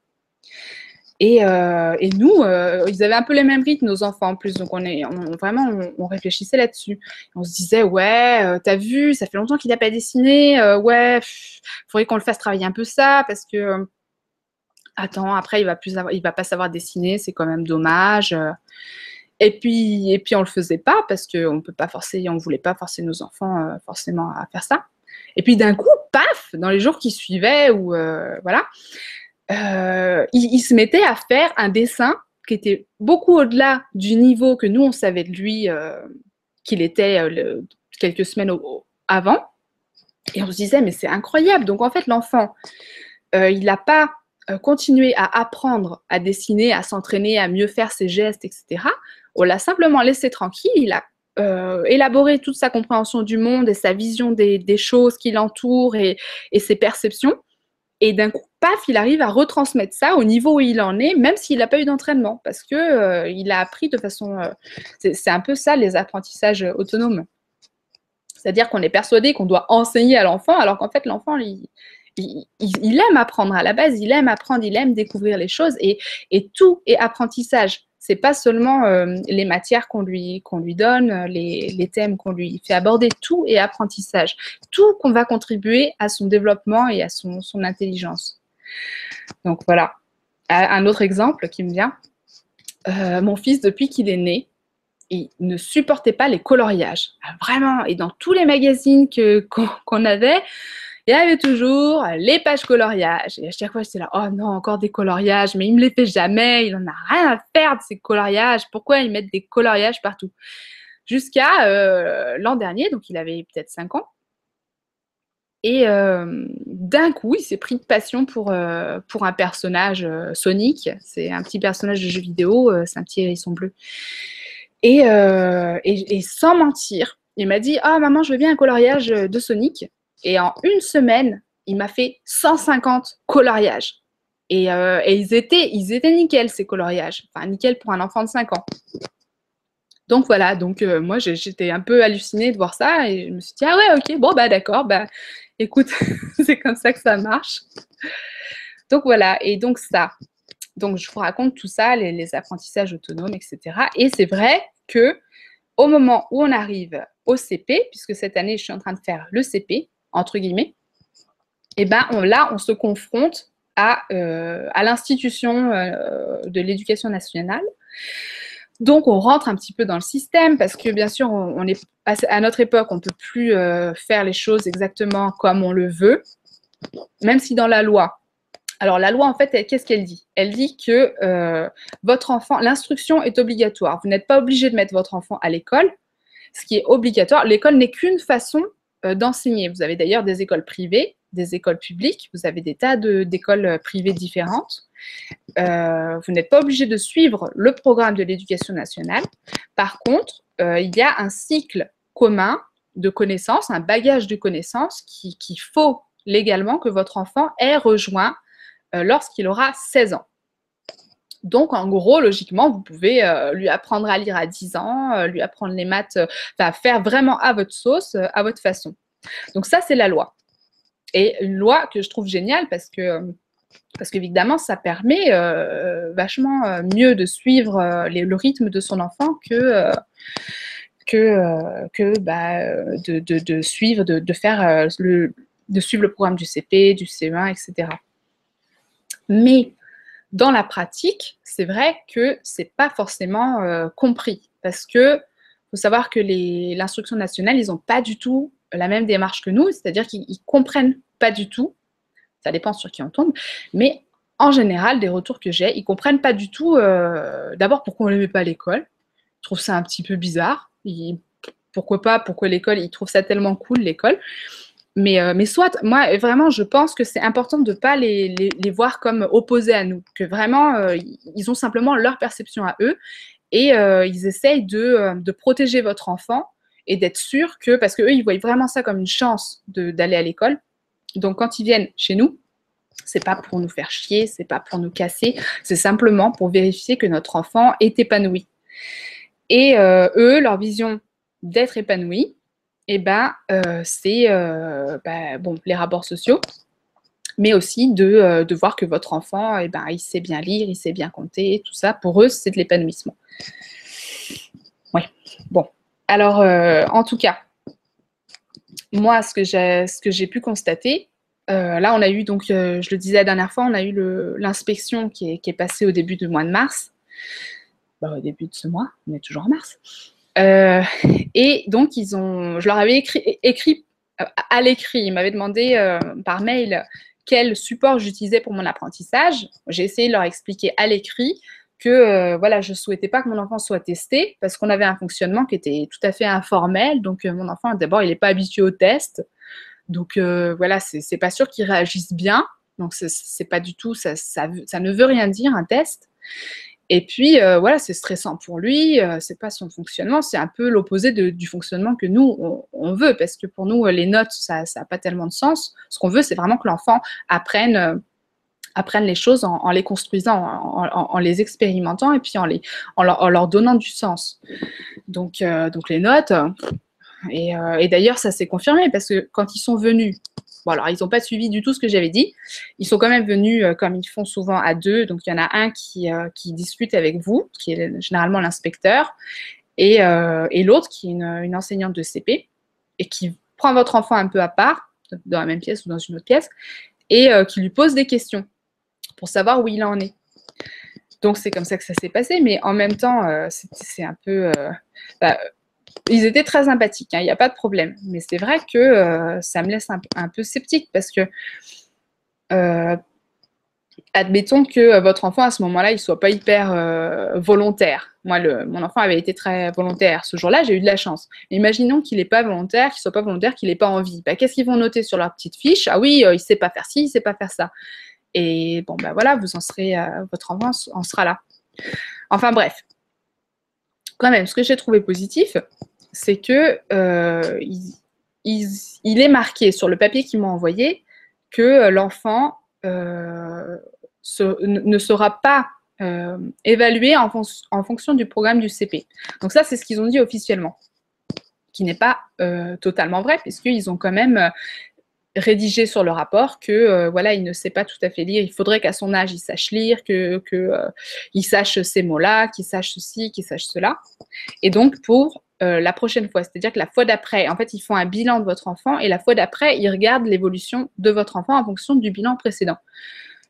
Euh, et, nous, euh, ils avaient un peu les mêmes rythmes, nos enfants en plus. Donc, on est vraiment, on, réfléchissait là-dessus. On se disait, ouais, euh, t'as vu, ça fait longtemps qu'il n'a pas dessiné. ouais, il faudrait qu'on le fasse travailler un peu ça parce que, attends, après, il va va pas savoir dessiner. C'est quand même dommage. Et puis, et puis, on le faisait pas parce qu'on peut pas forcer, on voulait pas forcer nos enfants forcément à faire ça. Et puis, d'un coup, paf, dans les jours qui suivaient, ou voilà euh, il, se mettait à faire un dessin qui était beaucoup au-delà du niveau que nous, on savait de lui euh, qu'il était euh, quelques semaines avant. Et on se disait, mais c'est incroyable. Donc en fait, l'enfant, il n'a pas continué à apprendre à dessiner, à s'entraîner, à mieux faire ses gestes, etc. On l'a simplement laissé tranquille. Il a élaboré toute sa compréhension du monde et sa vision des, choses qui l'entourent et, ses perceptions. Et d'un coup, paf, il arrive à retransmettre ça au niveau où il en est, même s'il n'a pas eu d'entraînement, parce que euh, il a appris de façon. Euh, c'est un peu ça les apprentissages autonomes. C'est-à-dire qu'on est persuadé qu'on doit enseigner à l'enfant, alors qu'en fait l'enfant, il, aime apprendre à la base, il aime apprendre, il aime découvrir les choses, et tout est apprentissage c'est pas seulement euh, les matières qu'on lui, qu'on lui donne, les, thèmes qu'on lui fait aborder, tout est apprentissage. Tout qu'on va contribuer à son développement et à son, intelligence. Donc voilà. Un autre exemple qui me vient. Euh, mon fils, depuis qu'il est né, il ne supportait pas les coloriages. Vraiment. Et dans tous les magazines qu'on avait, il y avait toujours les pages coloriages. Et à chaque fois, j'étais là, oh non, encore des coloriages, mais il me les fait jamais, il en a rien à faire de ces coloriages. Pourquoi ils mettent des coloriages partout? Jusqu'à euh, l'an dernier, donc il avait peut-être 5 ans. Et euh, d'un coup, il s'est pris de passion pour, euh, pour un personnage Sonic. C'est un petit personnage de jeu vidéo, c'est un petit hérisson bleu. Et, et, sans mentir, il m'a dit Ah, maman, je veux bien un coloriage de Sonic. Et en une semaine, il m'a fait 150 coloriages. Et, euh, et, ils, étaient, ils étaient nickel, ces coloriages. Enfin, nickel pour un enfant de 5 ans. Donc voilà, donc euh, moi j'étais un peu hallucinée de voir ça et je me suis dit, ah ouais, ok, bon, bah d'accord, bah écoute, c'est comme ça que ça marche. Donc voilà, et donc ça. Donc je vous raconte tout ça, les, les apprentissages autonomes, etc. Et c'est vrai que au moment où on arrive au CP, puisque cette année je suis en train de faire le CP, entre guillemets, et eh ben là, on se confronte à, euh, l'institution euh, de l'éducation nationale. Donc, on rentre un petit peu dans le système parce que, bien sûr, on, à notre époque, on ne peut plus euh, faire les choses exactement comme on le veut, même si dans la loi. Alors, la loi, en fait, qu'est-ce qu'elle dit? Elle dit que votre enfant, l'instruction est obligatoire. Vous n'êtes pas obligé de mettre votre enfant à l'école. Ce qui est obligatoire, l'école n'est qu'une façon d'enseigner. Vous avez d'ailleurs des écoles privées, des écoles publiques, vous avez des tas d'écoles euh, privées différentes. Euh, vous n'êtes pas obligé de suivre le programme de l'éducation nationale. Par contre, il y a un cycle commun de connaissances, un bagage de connaissances qu'il faut légalement que votre enfant ait rejoint lorsqu'il aura 16 ans. Donc, en gros, logiquement, vous pouvez lui apprendre à lire à 10 ans, lui apprendre les maths, enfin, faire vraiment à votre sauce, à votre façon. Donc, ça, c'est la loi. Et une loi que je trouve géniale parce que, parce qu'évidemment, ça permet vachement mieux de suivre le rythme de son enfant que. que, que bah, de, de, suivre, de, de faire le, de suivre le programme du CP, du CE1, etc. Mais dans la pratique, c'est vrai que c'est pas forcément euh, compris parce que faut savoir que l'instruction nationale, ils n'ont pas du tout la même démarche que nous, c'est-à-dire qu'ils comprennent pas du tout. Ça dépend sur qui on tombe, mais en général, des retours que j'ai, ils comprennent pas du tout. Euh, d'abord, pourquoi on ne les met pas à l'école Ils trouvent ça un petit peu bizarre. pourquoi pas Pourquoi l'école Ils trouvent ça tellement cool l'école. Mais, euh, mais soit, moi, vraiment, je pense que c'est important de ne pas les, les, les, voir comme opposés à nous, que vraiment, euh, ils ont simplement leur perception à eux et euh, ils essayent de, de, protéger votre enfant et d'être sûr que, parce qu'eux, ils voient vraiment ça comme une chance d'aller à l'école. Donc, quand ils viennent chez nous, c'est pas pour nous faire chier, c'est pas pour nous casser, c'est simplement pour vérifier que notre enfant est épanoui. Et eux, leur vision d'être épanoui, eh ben, euh, c'est bah, bon, les rapports sociaux, mais aussi de, euh, de, voir que votre enfant, eh ben, il sait bien lire, il sait bien compter, tout ça. Pour eux, c'est de l'épanouissement. Oui, bon. Alors, en tout cas, moi, ce que j'ai pu constater, là, on a eu, donc, je le disais la dernière fois, on a eu l'inspection qui, qui est, passée au début du mois de mars. Bah, au début de ce mois, on est toujours en mars. Euh, et donc, ils ont, je leur avais écrit, euh, à l'écrit, ils m'avaient demandé euh, par mail quel support j'utilisais pour mon apprentissage. J'ai essayé de leur expliquer à l'écrit que voilà, je souhaitais pas que mon enfant soit testé parce qu'on avait un fonctionnement qui était tout à fait informel. Donc mon enfant, d'abord, il n'est pas habitué au test. Donc voilà, c'est pas sûr qu'il réagisse bien. Donc c'est pas du tout, ça, ne veut rien dire un test. Et puis, voilà, c'est stressant pour lui, c'est pas son fonctionnement, c'est un peu l'opposé du fonctionnement que nous, on, veut, parce que pour nous, les notes, ça n'a pas tellement de sens. Ce qu'on veut, c'est vraiment que l'enfant apprenne apprennent les choses en, les construisant, en, les expérimentant et puis en, leur, donnant du sens. Donc, euh, les notes, euh, et, d'ailleurs ça s'est confirmé parce que quand ils sont venus, bon alors ils n'ont pas suivi du tout ce que j'avais dit, ils sont quand même venus euh, comme ils font souvent à deux, donc il y en a un qui, qui discute avec vous, qui est généralement l'inspecteur, et, et l'autre qui est une, enseignante de CP, et qui prend votre enfant un peu à part, dans la même pièce ou dans une autre pièce, et qui lui pose des questions pour savoir où il en est. Donc c'est comme ça que ça s'est passé, mais en même temps, euh, c'est un peu... Euh, bah, ils étaient très sympathiques, hein, il n'y a pas de problème. Mais c'est vrai que euh, ça me laisse un, peu sceptique parce que, admettons que votre enfant à ce moment-là, il ne soit pas hyper volontaire. Moi, le, mon enfant avait été très volontaire. Ce jour-là, j'ai eu de la chance. imaginons qu'il n'est pas volontaire, qu'il ne soit pas volontaire, qu'il n'ait pas envie. Bah, Qu'est-ce qu'ils vont noter sur leur petite fiche? Ah oui, il ne sait pas faire ci, il ne sait pas faire ça. Et bon, ben voilà, vous en serez, euh, votre enfant en sera là. Enfin bref, quand même, ce que j'ai trouvé positif, c'est que euh, il, est marqué sur le papier qu'ils m'ont envoyé que euh, l'enfant ne sera pas évalué en, en, fonction du programme du CP. Donc ça, c'est ce qu'ils ont dit officiellement, qui n'est pas totalement vrai, puisqu'ils ont quand même rédigé sur le rapport que euh, voilà, il ne sait pas tout à fait lire. Il faudrait qu'à son âge, il sache lire, que, que euh, il sache ces mots-là, qu'il sache ceci, qu'il sache cela. Et donc pour euh, la prochaine fois, c'est-à-dire que la fois d'après, en fait, ils font un bilan de votre enfant et la fois d'après, ils regardent l'évolution de votre enfant en fonction du bilan précédent.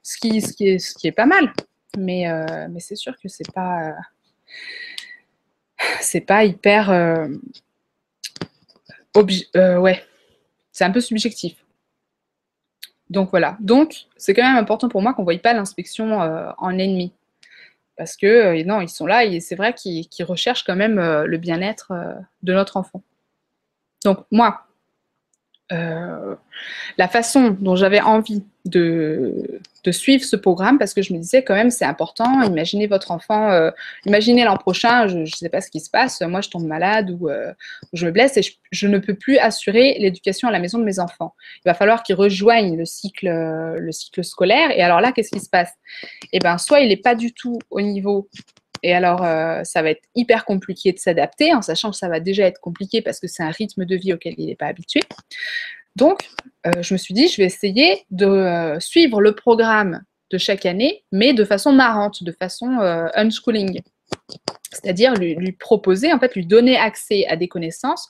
Ce qui, ce qui, est, ce qui est pas mal, mais, mais c'est sûr que c'est pas c'est pas hyper ouais, c'est un peu subjectif. Donc voilà. Donc c'est quand même important pour moi qu'on ne voie pas l'inspection euh, en ennemi. Parce que euh, non, ils sont là et c'est vrai qu'ils recherchent quand même euh, le bien-être de notre enfant. Donc moi, la façon dont j'avais envie de, suivre ce programme parce que je me disais quand même c'est important. Imaginez votre enfant, euh, imaginez l'an prochain, je ne sais pas ce qui se passe, moi je tombe malade ou euh, je me blesse et je, ne peux plus assurer l'éducation à la maison de mes enfants. Il va falloir qu'ils rejoignent le cycle, le cycle scolaire et alors là qu'est-ce qui se passe? Eh bien soit il n'est pas du tout au niveau et alors, euh, ça va être hyper compliqué de s'adapter, en sachant que ça va déjà être compliqué parce que c'est un rythme de vie auquel il n'est pas habitué. Donc, euh, je me suis dit, je vais essayer de euh, suivre le programme de chaque année, mais de façon marrante, de façon unschooling. C'est-à-dire lui, proposer, en fait, lui donner accès à des connaissances,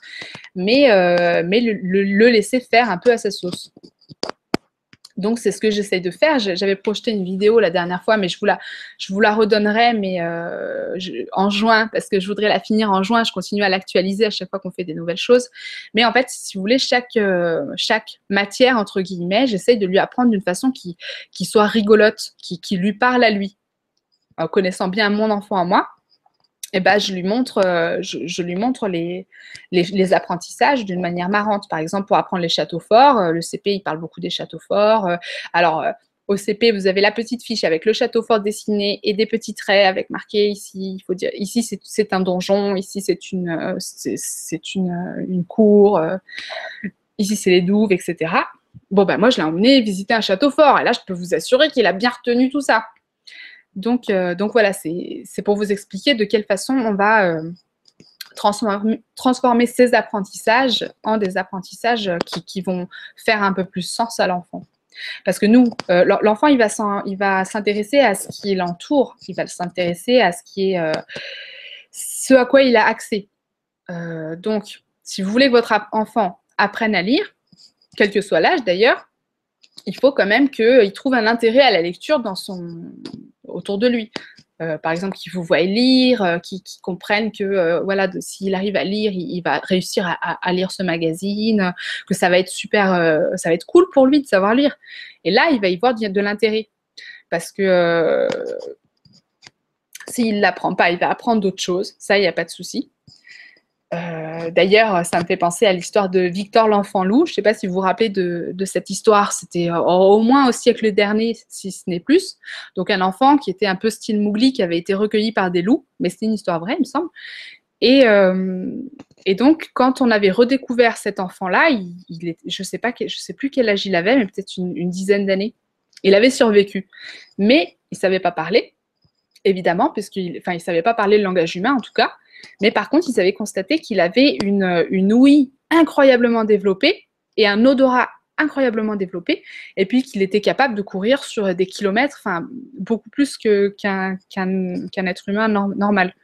mais le, laisser faire un peu à sa sauce. Donc, c'est ce que j'essaye de faire. J'avais projeté une vidéo la dernière fois, mais je vous la, je vous la redonnerai mais, euh, en juin, parce que je voudrais la finir en juin. Je continue à l'actualiser à chaque fois qu'on fait des nouvelles choses. Mais en fait, si vous voulez, chaque, euh, chaque matière, entre guillemets, j'essaye de lui apprendre d'une façon qui, qui soit rigolote, qui, qui lui parle à lui, en connaissant bien mon enfant à moi. Eh ben, je lui montre, euh, je, lui montre les, les, apprentissages d'une manière marrante. Par exemple, pour apprendre les châteaux forts, euh, le CP, il parle beaucoup des châteaux forts. Euh, alors, au CP, vous avez la petite fiche avec le château fort dessiné et des petits traits avec marqué ici, il faut dire, ici c'est un donjon, ici c'est une, c'est une, une, cour, ici c'est les douves, etc. Bon, ben moi, je l'ai emmené visiter un château fort et là, je peux vous assurer qu'il a bien retenu tout ça. Donc, euh, donc voilà, c'est pour vous expliquer de quelle façon on va euh, transformer, ces apprentissages en des apprentissages qui, vont faire un peu plus sens à l'enfant. Parce que nous, euh, l'enfant, il va s'intéresser à ce qui l'entoure, il va s'intéresser à ce qui est ce à quoi il a accès. donc, si vous voulez que votre enfant apprenne à lire, quel que soit l'âge d'ailleurs, il faut quand même qu'il trouve un intérêt à la lecture dans son, autour de lui. Euh, par exemple, qu'il vous voit lire, euh, qu'il comprenne que euh, voilà, s'il arrive à lire, il, va réussir à, lire ce magazine, que ça va être super, ça va être cool pour lui de savoir lire. Et là, il va y voir de, l'intérêt. Parce que s'il ne l'apprend pas, il va apprendre d'autres choses, ça, il n'y a pas de souci. Euh, d'ailleurs, ça me fait penser à l'histoire de Victor l'enfant loup. Je ne sais pas si vous vous rappelez de, cette histoire. C'était euh, au moins au siècle dernier, si ce n'est plus. Donc un enfant qui était un peu style Mowgli, qui avait été recueilli par des loups, mais c'était une histoire vraie, il me semble. Et, euh, donc, quand on avait redécouvert cet enfant-là, je ne sais, pas, je sais plus quel âge il avait, mais peut-être une, dizaine d'années. Il avait survécu. Mais il ne savait pas parler, évidemment, puisqu'il ne savait pas parler le langage humain en tout cas. Mais par contre, ils avaient constaté qu'il avait une, une ouïe incroyablement développée et un odorat incroyablement développé, et puis qu'il était capable de courir sur des kilomètres, enfin beaucoup plus qu'un être humain normal.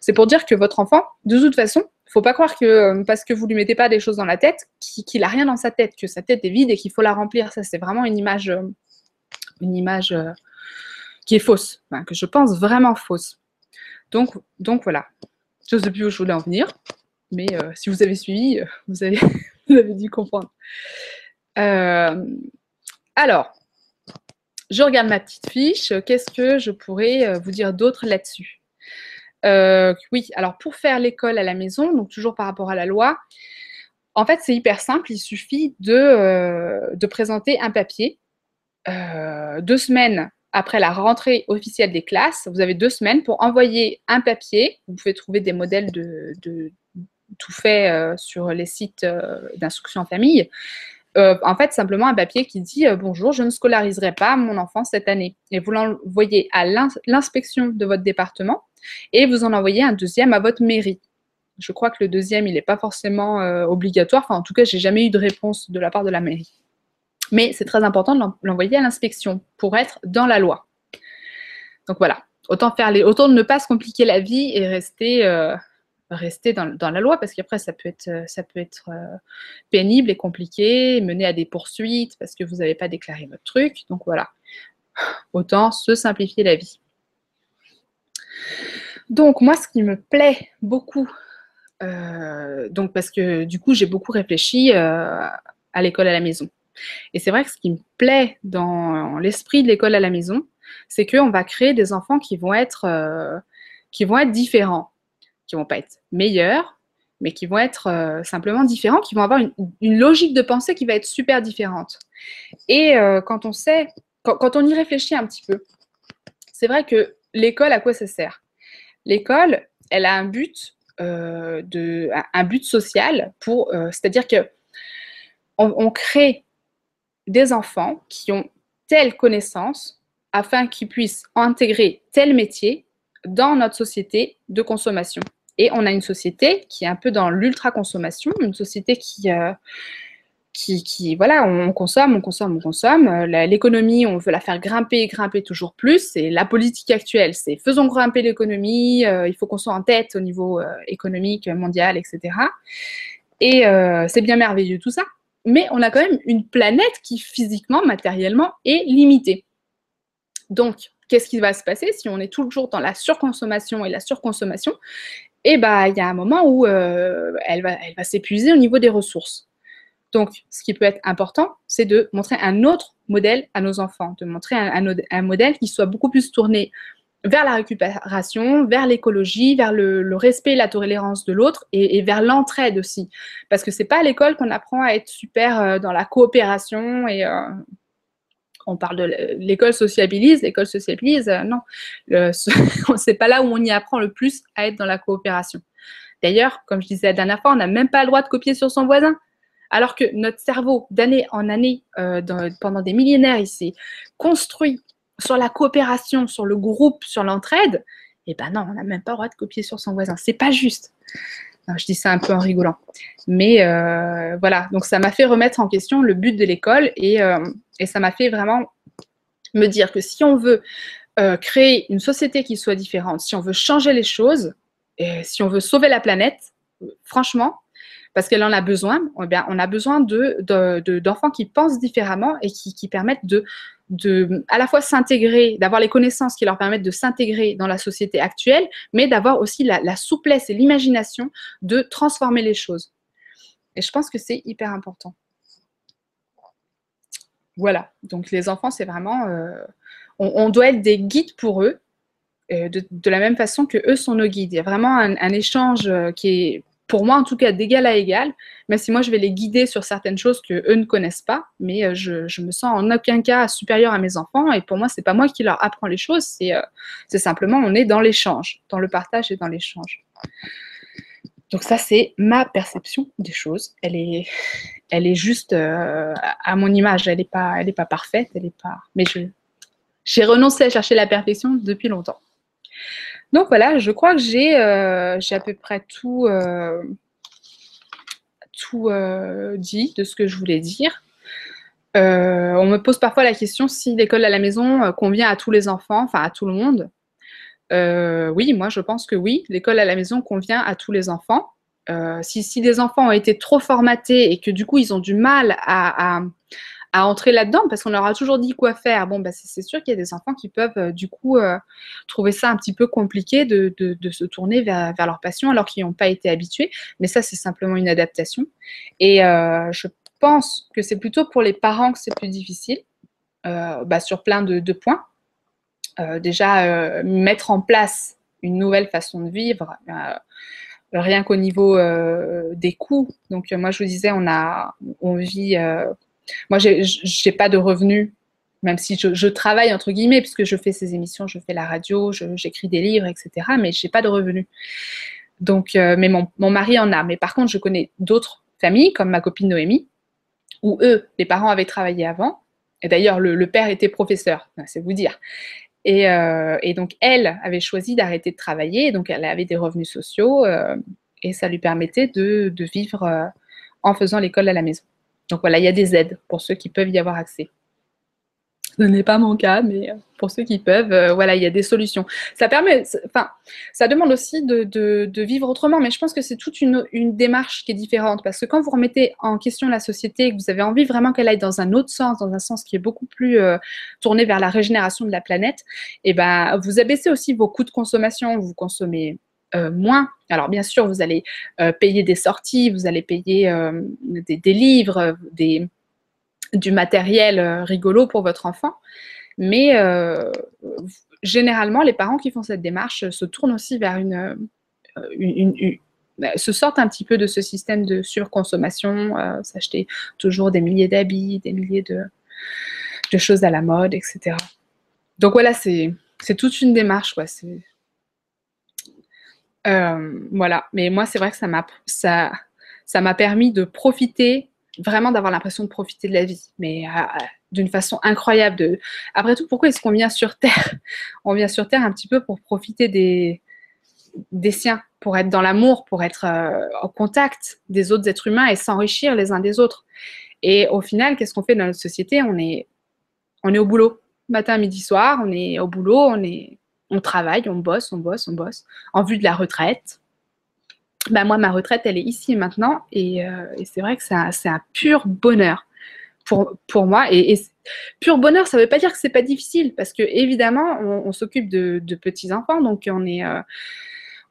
C'est pour dire que votre enfant, de toute façon, il faut pas croire que euh, parce que vous lui mettez pas des choses dans la tête, qu'il a rien dans sa tête, que sa tête est vide et qu'il faut la remplir. Ça, c'est vraiment une image, euh, une image euh, qui est fausse, que je pense vraiment fausse. Donc, donc voilà. Je ne sais plus où je voulais en venir, mais euh, si vous avez suivi, euh, vous, avez, dû comprendre. Euh, alors, je regarde ma petite fiche. Qu'est-ce que je pourrais vous dire d'autre là-dessus? Oui, alors pour faire l'école à la maison, donc toujours par rapport à la loi, en fait, c'est hyper simple. Il suffit de, de présenter un papier. deux semaines après la rentrée officielle des classes, vous avez deux semaines pour envoyer un papier. Vous pouvez trouver des modèles de, tout fait euh, sur les sites euh, d'instruction en famille. Euh, en fait, simplement un papier qui dit Bonjour, je ne scolariserai pas mon enfant cette année. Et vous l'envoyez à l'inspection de votre département et vous en envoyez un deuxième à votre mairie. Je crois que le deuxième, il n'est pas forcément obligatoire. Enfin, en tout cas, j'ai jamais eu de réponse de la part de la mairie. Mais c'est très important de l'envoyer à l'inspection pour être dans la loi. Donc voilà, autant, faire autant ne pas se compliquer la vie et rester, euh, dans, la loi, parce qu'après, ça peut être, ça peut être euh, pénible et compliqué, mener à des poursuites parce que vous n'avez pas déclaré votre truc. Donc voilà, autant se simplifier la vie. Donc moi, ce qui me plaît beaucoup, euh, donc parce que du coup, j'ai beaucoup réfléchi à l'école à la maison. Et c'est vrai que ce qui me plaît dans l'esprit de l'école à la maison, c'est qu'on va créer des enfants qui vont être, euh, qui vont être différents, qui vont pas être meilleurs, mais qui vont être euh, simplement différents, qui vont avoir une, logique de pensée qui va être super différente. Et euh, quand on sait, quand, on y réfléchit un petit peu, c'est vrai que l'école, à quoi ça sert? L'école, elle a un but, de, un but social c'est-à-dire que on crée des enfants qui ont telle connaissance afin qu'ils puissent intégrer tel métier dans notre société de consommation. Et on a une société qui est un peu dans l'ultra-consommation, une société qui, euh, qui, qui, voilà, on consomme, on consomme, on consomme. Euh, l'économie, on veut la faire grimper, grimper toujours plus. Et la politique actuelle, c'est faisons grimper l'économie, euh, il faut qu'on soit en tête au niveau économique, mondial, etc. Et c'est bien merveilleux tout ça mais on a quand même une planète qui physiquement, matériellement est limitée. Donc, qu'est-ce qui va se passer si on est toujours dans la surconsommation et la surconsommation? Eh bien, il y a un moment où euh, elle va s'épuiser au niveau des ressources. Donc, ce qui peut être important, c'est de montrer un autre modèle à nos enfants, de montrer un modèle qui soit beaucoup plus tourné vers la récupération, vers l'écologie, vers le, respect et la tolérance de l'autre et, vers l'entraide aussi. Parce que c'est pas à l'école qu'on apprend à être super euh, dans la coopération et euh, on parle de l'école sociabilise, l'école sociabilise, euh, non. c'est pas là où on y apprend le plus à être dans la coopération. D'ailleurs, comme je disais la dernière fois, on n'a même pas le droit de copier sur son voisin. Alors que notre cerveau, d'année en année, pendant des millénaires, il s'est construit sur la coopération, sur le groupe, sur l'entraide, eh ben non, on n'a même pas le droit de copier sur son voisin. C'est pas juste. je dis ça un peu en rigolant. Mais euh, voilà, donc ça m'a fait remettre en question le but de l'école et, euh, ça m'a fait vraiment me dire que si on veut euh, créer une société qui soit différente, si on veut changer les choses, si on veut sauver la planète, franchement, parce qu'elle en a besoin, eh on a besoin d'enfants de, qui pensent différemment et qui permettent de, de à la fois s'intégrer, d'avoir les connaissances qui leur permettent de s'intégrer dans la société actuelle, mais d'avoir aussi la, souplesse et l'imagination de transformer les choses. Et je pense que c'est hyper important. Voilà, donc les enfants, c'est vraiment... Euh, on, doit être des guides pour eux, euh, de, la même façon que eux sont nos guides. Il y a vraiment un, échange euh, qui est pour moi en tout cas d'égal à égal, même si moi je vais les guider sur certaines choses que eux ne connaissent pas, mais euh, je, me sens en aucun cas supérieure à mes enfants et pour moi c'est pas moi qui leur apprends les choses, c'est euh, simplement on est dans l'échange, dans le partage et dans l'échange. Donc ça c'est ma perception des choses. Elle est, elle est juste euh, à mon image, elle n'est pas, elle est pas parfaite, elle est pas, mais j'ai renoncé à chercher la perfection depuis longtemps. Donc voilà, je crois que j'ai euh, à peu près tout, euh, euh, dit de ce que je voulais dire. on me pose parfois la question si l'école à la maison convient à tous les enfants, enfin à tout le monde. oui, moi je pense que oui, l'école à la maison convient à tous les enfants. si, si, enfants ont été trop formatés et que du coup ils ont du mal à entrer là-dedans parce qu'on leur a toujours dit quoi faire. Bon, bah, c'est sûr qu'il y a des enfants qui peuvent euh, du coup euh, trouver ça un petit peu compliqué de, se tourner vers, leur passion alors qu'ils n'ont pas été habitués. Mais ça, c'est simplement une adaptation. Et euh, je pense que c'est plutôt pour les parents que c'est plus difficile bah, sur plein de, points. déjà, mettre en place une nouvelle façon de vivre rien qu'au niveau des coûts. Donc moi je vous disais, on a, on vit moi, je n'ai pas de revenus, même si je, travaille, entre guillemets, puisque je fais ces émissions, je fais la radio, j'écris des livres, etc. Mais je n'ai pas de revenus. Donc, euh, mais mon, mari en a. Mais par contre, je connais d'autres familles, comme ma copine Noémie, où eux, les parents avaient travaillé avant. Et d'ailleurs, le, père était professeur, c'est vous dire. Euh, et, donc, elle avait choisi d'arrêter de travailler. Donc, elle avait des revenus sociaux euh, et ça lui permettait de vivre en faisant l'école à la maison. Donc voilà, il y a des aides pour ceux qui peuvent y avoir accès. Ce n'est pas mon cas, mais euh, pour ceux qui peuvent, euh, voilà, il y a des solutions. Ça permet, ça demande aussi de, vivre autrement, mais je pense que c'est toute une, démarche qui est différente parce que quand vous remettez en question la société et que vous avez envie vraiment qu'elle aille dans un autre sens, dans un sens qui est beaucoup plus euh, tourné vers la régénération de la planète, et eh ben, vous abaissez aussi vos coûts de consommation, vous consommez euh, moins. Alors bien sûr, vous allez euh, payer des sorties, vous allez payer euh, des, livres, du matériel rigolo pour votre enfant, mais généralement, les parents qui font cette démarche se tournent aussi vers une, se sortent un petit peu de ce système de surconsommation, s'acheter toujours des milliers d'habits, des milliers de, choses à la mode, etc. Donc voilà, c'est toute une démarche. Quoi. Euh, voilà. Mais moi, c'est vrai que ça m'a ça, m'a permis de profiter, vraiment d'avoir l'impression de profiter de la vie, mais euh, d'une façon incroyable. Après tout, pourquoi est-ce qu'on vient sur Terre? On vient sur Terre un petit peu pour profiter des, des siens, pour être dans l'amour, pour être euh, en contact des autres êtres humains et s'enrichir les uns des autres. Et au final, qu'est-ce qu'on fait dans notre société? On est, on est au boulot, matin, midi, soir. On est au boulot, on est on travaille, on bosse, on bosse, on bosse, en vue de la retraite. Ben moi, ma retraite, elle est ici maintenant, et, euh, c'est vrai que c'est un, pur bonheur pour, moi. Et, pur bonheur, ça ne veut pas dire que c'est pas difficile, parce que évidemment, on, s'occupe de, petits enfants, donc on est, euh,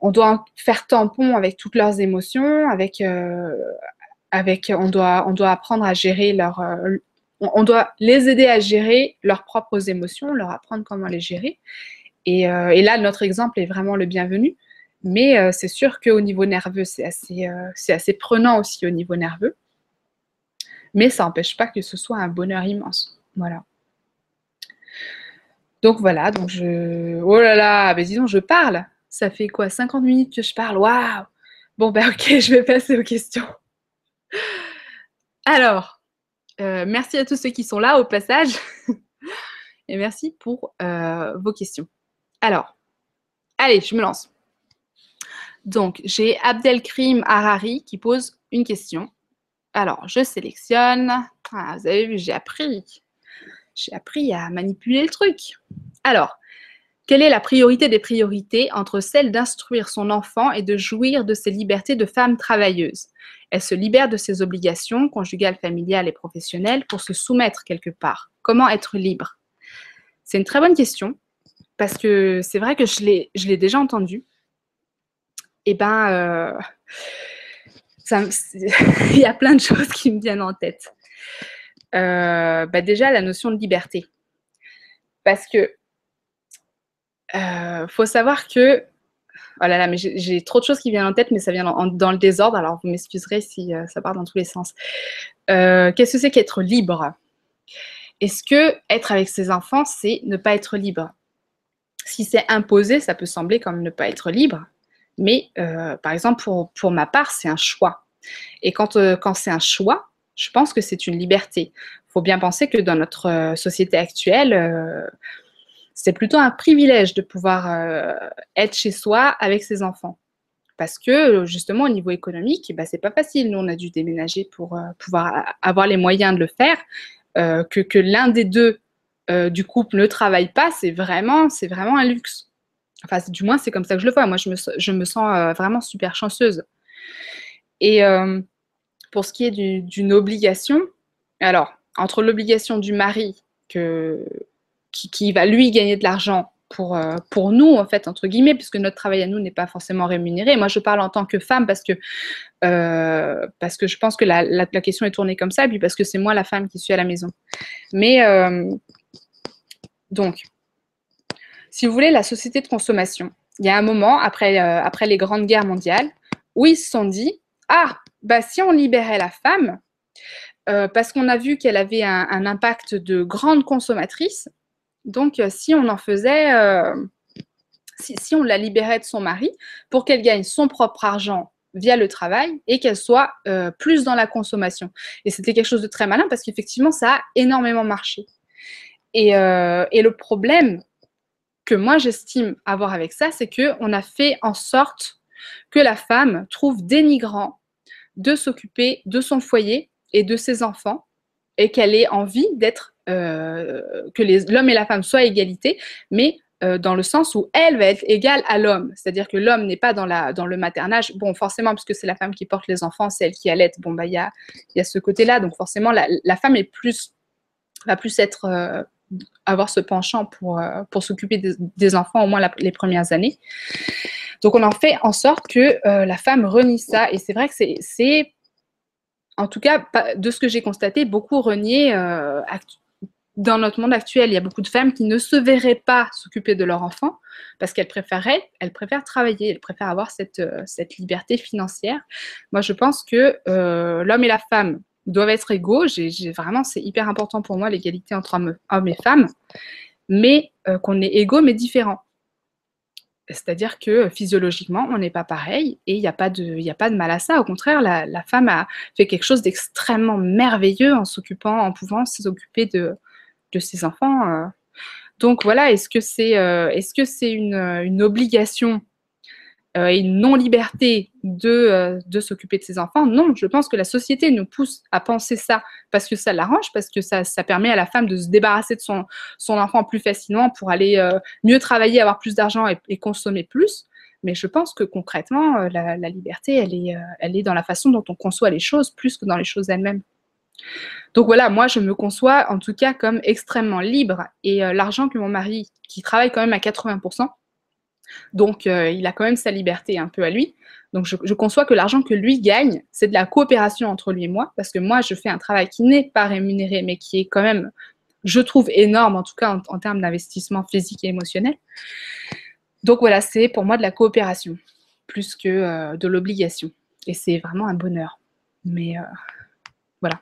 on doit faire tampon avec toutes leurs émotions, avec, euh, on doit, on doit apprendre à gérer leur, on doit les aider à gérer leurs propres émotions, leur apprendre comment les gérer. Euh, et, là, notre exemple est vraiment le bienvenu. Mais euh, c'est sûr qu'au niveau nerveux, c'est assez, euh, assez prenant aussi au niveau nerveux. Mais ça n'empêche pas que ce soit un bonheur immense. Voilà. Donc voilà, donc je. Oh là là, mais disons, je parle. Ça fait quoi 50 minutes que je parle? Waouh Bon, ben ok, je vais passer aux questions. Alors, merci à tous ceux qui sont là au passage. Et merci pour vos questions. Alors, allez, je me lance. Donc, j'ai Abdelkrim Harari qui pose une question. Alors, je sélectionne. Ah, vous avez vu, j'ai appris. J'ai appris à manipuler le truc. Alors, quelle est la priorité des priorités entre celle d'instruire son enfant et de jouir de ses libertés de femme travailleuse? Elle se libère de ses obligations conjugales, familiales et professionnelles pour se soumettre quelque part. Comment être libre? C'est une très bonne question parce que c'est vrai que je l'ai déjà entendu. Et eh ben, euh, il y a plein de choses qui me viennent en tête. Euh, bah déjà, la notion de liberté. Parce que euh, faut savoir que Oh là là, mais j'ai trop de choses qui viennent en tête, mais ça vient dans, le désordre, alors vous m'excuserez si euh, ça part dans tous les sens. Qu'est-ce que c'est qu'être libre? Est-ce que être avec ses enfants, c'est ne pas être libre? Si c'est imposé, ça peut sembler comme ne pas être libre, mais euh, par exemple, pour, pour ma part, c'est un choix. Et quand, quand c'est un choix, je pense que c'est une liberté. Il faut bien penser que dans notre société actuelle, c'est plutôt un privilège de pouvoir euh, être chez soi avec ses enfants. Parce que justement, au niveau économique, bah, c'est pas facile. Nous, on a dû déménager pour euh, pouvoir avoir les moyens de le faire. Euh, que, que l'un des deux du couple ne travaille pas, c'est vraiment, c'est vraiment un luxe. Enfin, du moins, c'est comme ça que je le vois. Moi, je me, sens vraiment super chanceuse. Et pour ce qui est d'une obligation, alors, entre l'obligation du mari qui, va lui gagner de l'argent pour, euh, nous, en fait, entre guillemets, puisque notre travail à nous n'est pas forcément rémunéré. Moi, je parle en tant que femme parce que, euh, je pense que la, question est tournée comme ça, et puis parce que c'est moi la femme qui suis à la maison. Mais, euh, donc, si vous voulez, la société de consommation, il y a un moment, après, après les grandes guerres mondiales, où ils se sont dit, ah, bah, si on libérait la femme, parce qu'on a vu qu'elle avait un, impact de grande consommatrice, donc, euh, si on en faisait, euh, si, on la libérait de son mari pour qu'elle gagne son propre argent via le travail et qu'elle soit euh, plus dans la consommation. Et c'était quelque chose de très malin parce qu'effectivement, ça a énormément marché. Et, et le problème que moi j'estime avoir avec ça, c'est qu'on a fait en sorte que la femme trouve dénigrant de s'occuper de son foyer et de ses enfants et qu'elle ait envie d'être euh, que l'homme et la femme soient à égalité, mais euh, dans le sens où elle va être égale à l'homme. C'est-à-dire que l'homme n'est pas dans, le maternage. Bon, forcément, puisque c'est la femme qui porte les enfants, c'est elle qui allait. Bon, bah, il y a, ce côté-là. Donc, forcément, la, femme est plus, va plus être, euh, avoir ce penchant pour, pour s'occuper des, enfants, au moins les premières années. Donc, on en fait en sorte que la femme renie ça. Et c'est vrai que c'est, en tout cas, de ce que j'ai constaté, beaucoup renié dans notre monde actuel, il y a beaucoup de femmes qui ne se verraient pas s'occuper de leur enfant parce qu'elles elles préfèrent travailler, elles préfèrent avoir cette, euh, cette liberté financière. Moi, je pense que euh, l'homme et la femme doivent être égaux. J'ai, vraiment, c'est hyper important pour moi l'égalité entre hommes, et femmes, mais euh, qu'on est égaux mais différents. C'est-à-dire que physiologiquement, on n'est pas pareil et il n'y a, pas de, mal à ça. Au contraire, la, femme a fait quelque chose d'extrêmement merveilleux en s'occupant, en pouvant s'occuper de, ses enfants. Euh. Donc voilà, est-ce que c'est euh, est -ce c'est une, une, obligation euh, et une non-liberté de, de s'occuper de ses enfants Non, je pense que la société nous pousse à penser ça parce que ça l'arrange, parce que ça, permet à la femme de se débarrasser de son, enfant plus facilement pour aller mieux travailler, avoir plus d'argent et, consommer plus. Mais je pense que concrètement, la, liberté, elle est, dans la façon dont on conçoit les choses plus que dans les choses elles-mêmes. Donc voilà, moi je me conçois en tout cas comme extrêmement libre et euh, l'argent que mon mari, qui travaille quand même à 80%, donc euh, il a quand même sa liberté un peu à lui. Donc je, conçois que l'argent que lui gagne, c'est de la coopération entre lui et moi, parce que moi je fais un travail qui n'est pas rémunéré, mais qui est quand même, je trouve, énorme, en tout cas en, termes d'investissement physique et émotionnel. Donc voilà, c'est pour moi de la coopération, plus que euh, de l'obligation. Et c'est vraiment un bonheur. Mais voilà.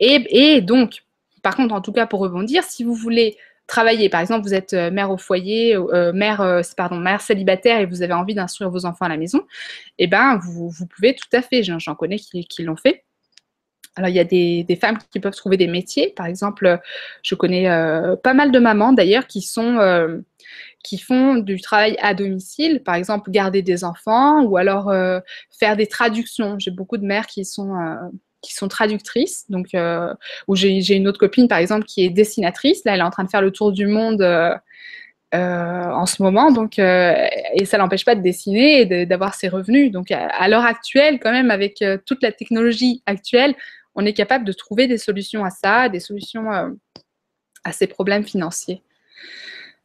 Et, donc, par contre, en tout cas, pour rebondir, si vous voulez travailler, par exemple, vous êtes euh, mère au foyer, euh, mère, euh, pardon, mère célibataire et vous avez envie d'instruire vos enfants à la maison, eh ben, vous, pouvez tout à fait, j'en connais qui, l'ont fait. Alors, il y a des, femmes qui peuvent trouver des métiers. Par exemple, je connais pas mal de mamans d'ailleurs qui sont qui font du travail à domicile, par exemple garder des enfants ou alors faire des traductions. J'ai beaucoup de mères qui sont qui sont traductrices. Donc, euh, où j'ai une autre copine, par exemple, qui est dessinatrice. Là, elle est en train de faire le tour du monde euh, euh, en ce moment. Donc, et ça l'empêche pas de dessiner et d'avoir ses revenus. Donc, à, l'heure actuelle, quand même, avec toute la technologie actuelle, on est capable de trouver des solutions à ça, des solutions à ces problèmes financiers.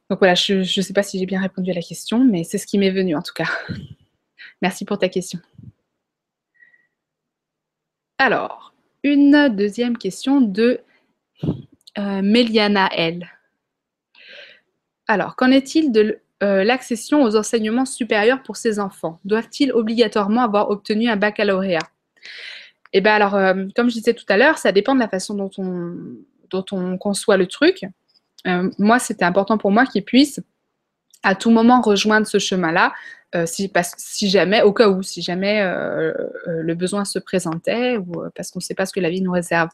Donc voilà, je ne sais pas si j'ai bien répondu à la question, mais c'est ce qui m'est venu en tout cas. Merci pour ta question. Alors, une deuxième question de euh, Méliana L. Alors, qu'en est-il de l'accession aux enseignements supérieurs pour ces enfants? Doivent-ils obligatoirement avoir obtenu un baccalauréat? Eh bien alors, comme je disais tout à l'heure, ça dépend de la façon dont on, dont on conçoit le truc. moi, c'était important pour moi qu'ils puissent à tout moment rejoindre ce chemin-là, si, si, jamais, au cas où, si jamais le besoin se présentait ou parce qu'on ne sait pas ce que la vie nous réserve.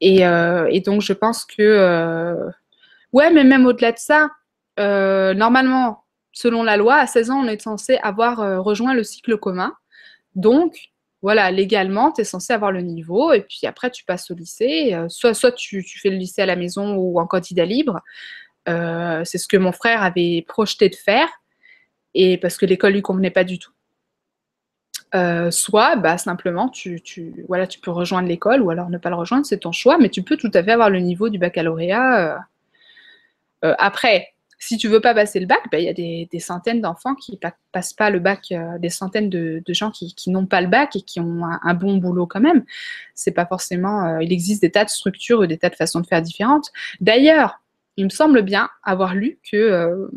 Et, donc, je pense que, ouais, mais même au-delà de ça, euh, normalement, selon la loi, à 16 ans, on est censé avoir euh, rejoint le cycle commun. Donc, voilà, légalement, tu es censé avoir le niveau et puis après, tu passes au lycée. Euh, soit tu, fais le lycée à la maison ou en candidat libre. c'est ce que mon frère avait projeté de faire et parce que l'école lui convenait pas du tout. soit bah, simplement tu, voilà, tu peux rejoindre l'école ou alors ne pas le rejoindre, c'est ton choix, mais tu peux tout à fait avoir le niveau du baccalauréat. après, si tu veux pas passer le bac, ben, il y a des, centaines d'enfants qui passent pas le bac, euh, des centaines de, gens qui, n'ont pas le bac et qui ont un, bon boulot quand même. C'est pas forcément. Euh, il existe des tas de structures ou des tas de façons de faire différentes. D'ailleurs, il me semble bien avoir lu que, euh,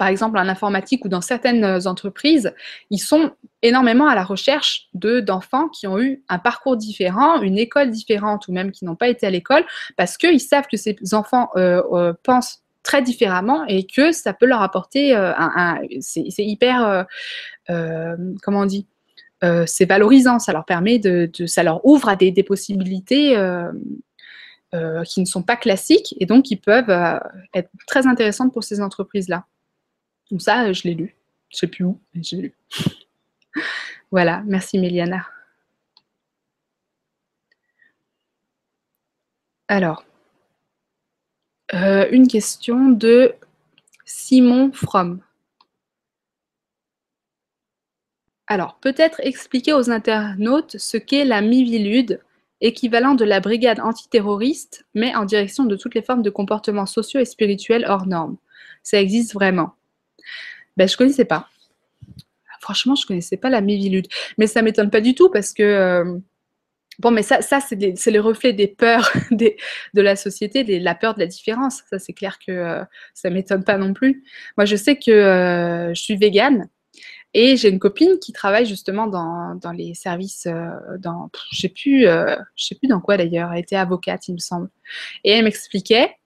par exemple, en informatique ou dans certaines entreprises, ils sont énormément à la recherche de d'enfants qui ont eu un parcours différent, une école différente ou même qui n'ont pas été à l'école, parce qu'ils savent que ces enfants pensent très différemment et que ça peut leur apporter euh, un, c'est hyper euh, euh, comment on dit c'est valorisant. Ça leur permet de, ça leur ouvre à des, possibilités qui ne sont pas classiques et donc qui peuvent être très intéressantes pour ces entreprises là donc ça je l'ai lu. Je sais plus où mais j'ai lu. Voilà. Merci Méliana. Alors euh, une question de Simon From. Alors, peut-être expliquer aux internautes ce qu'est la Mivilude, équivalent de la brigade antiterroriste, mais en direction de toutes les formes de comportements sociaux et spirituels hors normes. Ça existe vraiment ben, Je ne connaissais pas. Franchement, je ne connaissais pas la Mivilude. Mais ça ne m'étonne pas du tout parce que euh, Bon, mais ça, ça c'est le reflet des peurs de la société, la peur de la différence. Ça, c'est clair que euh, ça ne m'étonne pas non plus. Moi, je sais que euh, je suis végane et j'ai une copine qui travaille justement dans, les services, euh, dans, je ne sais, plus, sais plus dans quoi d'ailleurs, elle était avocate, il me semble. Et elle m'expliquait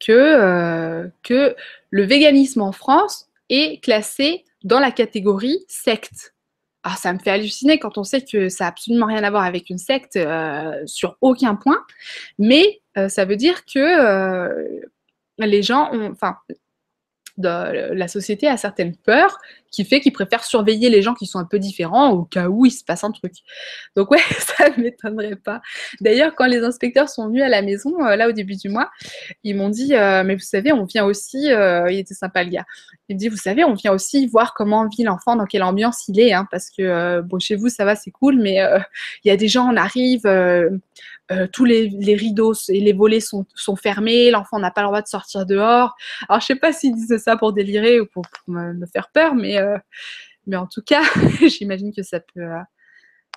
que, que le véganisme en France est classé dans la catégorie secte. Ah, ça me fait halluciner quand on sait que ça n'a absolument rien à voir avec une secte euh, sur aucun point. Mais euh, ça veut dire que euh, les gens ont, enfin, la société a certaines peurs qui fait qu'ils préfèrent surveiller les gens qui sont un peu différents au cas où il se passe un truc. Donc ouais, ça ne m'étonnerait pas. D'ailleurs, quand les inspecteurs sont venus à la maison, euh, là au début du mois, ils m'ont dit, euh, mais vous savez, on vient aussi, euh, il était sympa le gars, il me dit, vous savez, on vient aussi voir comment vit l'enfant, dans quelle ambiance il est, hein, parce que bon, chez vous, ça va, c'est cool, mais il y a des gens, on arrive, euh, tous les, rideaux et les volets sont, fermés, l'enfant n'a pas le droit de sortir dehors. Alors, je sais pas s'ils disent ça pour délirer ou pour, me, faire peur, mais, euh, mais en tout cas, j'imagine que ça peut euh,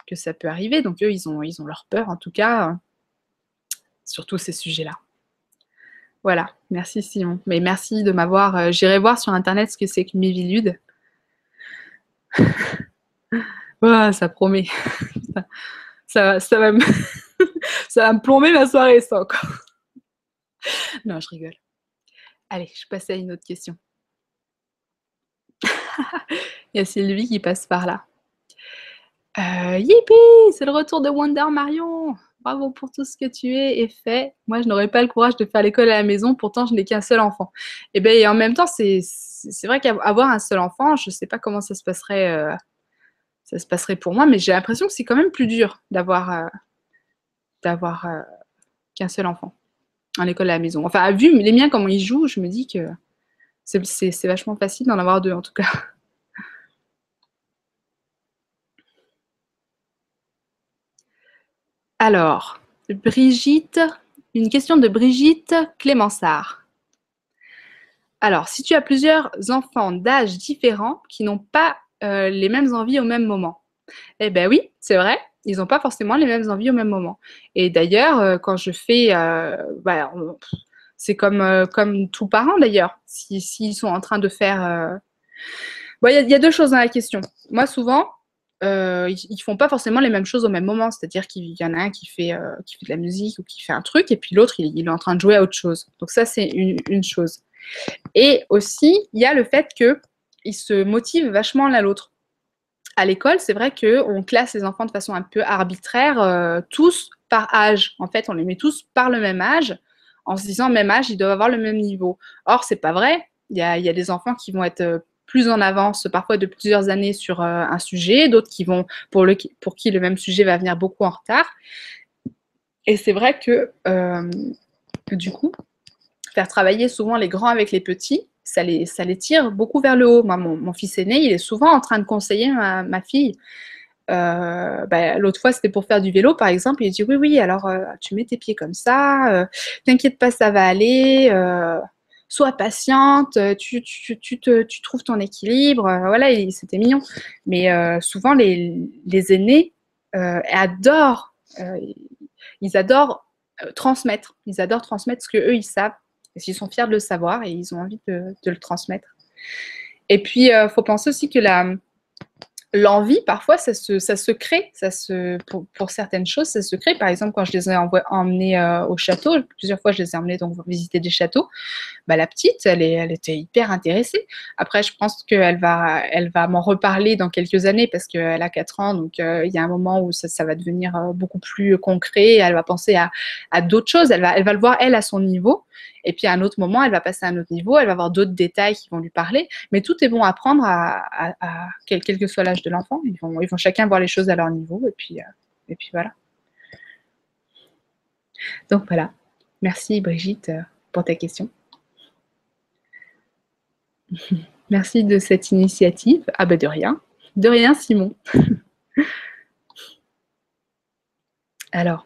que ça peut arriver. Donc eux, ils ont, ils ont leur peur, en tout cas, sur tous ces sujets-là. Voilà, merci Simon. Mais merci de m'avoir. J'irai voir sur internet ce que c'est que Mivilude. ça promet. ça, ça va me. ça va me plomber ma soirée, ça encore. non, je rigole. Allez, je passe à une autre question. Il y a Sylvie qui passe par là. Euh, yippee C'est le retour de Wonder Marion Bravo pour tout ce que tu es et fais. Moi, je n'aurais pas le courage de faire l'école à la maison, pourtant je n'ai qu'un seul enfant. Et eh bien, et en même temps, c'est vrai qu'avoir un seul enfant, je ne sais pas comment ça se passerait, euh, ça se passerait pour moi, mais j'ai l'impression que c'est quand même plus dur d'avoir euh, d'avoir euh, qu'un seul enfant à l'école à la maison. Enfin, vu les miens, comment ils jouent, je me dis que c'est vachement facile d'en avoir deux en tout cas. Alors, Brigitte, une question de Brigitte Clémensart. Alors, si tu as plusieurs enfants d'âge différents qui n'ont pas euh, les mêmes envies au même moment, eh bien oui, c'est vrai, ils n'ont pas forcément les mêmes envies au même moment. Et d'ailleurs, euh, quand je fais, euh, bah, C'est comme, comme tout parent d'ailleurs. S'ils si, sont en train de faire. Il y, a deux choses dans la question. Moi, souvent, ils, ne font pas forcément les mêmes choses au même moment. C'est-à-dire qu'il y en a un qui fait, qui fait de la musique ou qui fait un truc, et puis l'autre, il, est en train de jouer à autre chose. Donc ça, c'est une, une, chose. Et aussi, il y a le fait qu'ils se motivent vachement l'un l'autre à l'école, c'est vrai qu'on classe les enfants de façon un peu arbitraire, euh, tous par âge. En fait, on les met tous par le même âge, en se disant même âge, ils doivent avoir le même niveau. Or, c'est pas vrai. Il y a, des enfants qui vont être euh, plus en avance, parfois de plusieurs années sur euh, un sujet, d'autres qui vont pour, le, pour qui le même sujet va venir beaucoup en retard. Et c'est vrai que, que du coup, faire travailler souvent les grands avec les petits, ça les, ça les tire beaucoup vers le haut. Moi, mon, fils aîné, il est souvent en train de conseiller ma, fille. Euh, bah, l'autre fois, c'était pour faire du vélo, par exemple. Il dit Oui, oui, alors euh, tu mets tes pieds comme ça, euh, t'inquiète pas, ça va aller, sois patiente, tu, tu, tu, te, tu, trouves ton équilibre. voilà, c'était mignon. Mais souvent, les, les aînés adorent, ils adorent transmettre. Ils adorent transmettre ce qu'eux, ils savent parce qu'ils sont fiers de le savoir et ils ont envie de, le transmettre. Et puis, il euh, faut penser aussi que l'envie, parfois, ça se, crée. Ça se, pour, certaines choses, ça se crée. Par exemple, quand je les ai emmenés euh, au château, plusieurs fois, je les ai emmenés donc visiter des châteaux. Bah, la petite, elle, est, elle était hyper intéressée. Après, je pense qu'elle va, elle va m'en reparler dans quelques années parce qu'elle a 4 ans. Donc, euh, il y a un moment où ça, va devenir beaucoup plus concret. Elle va penser à, à d'autres choses. Elle va, elle va le voir, elle, à son niveau. Et puis à un autre moment, elle va passer à un autre niveau, elle va avoir d'autres détails qui vont lui parler. Mais tout est bon à prendre à, quel, que soit l'âge de l'enfant. Ils vont, chacun voir les choses à leur niveau. Et puis, euh, et puis voilà. Donc voilà. Merci Brigitte euh, pour ta question. Merci de cette initiative. Ah ben de rien. De rien Simon. Alors,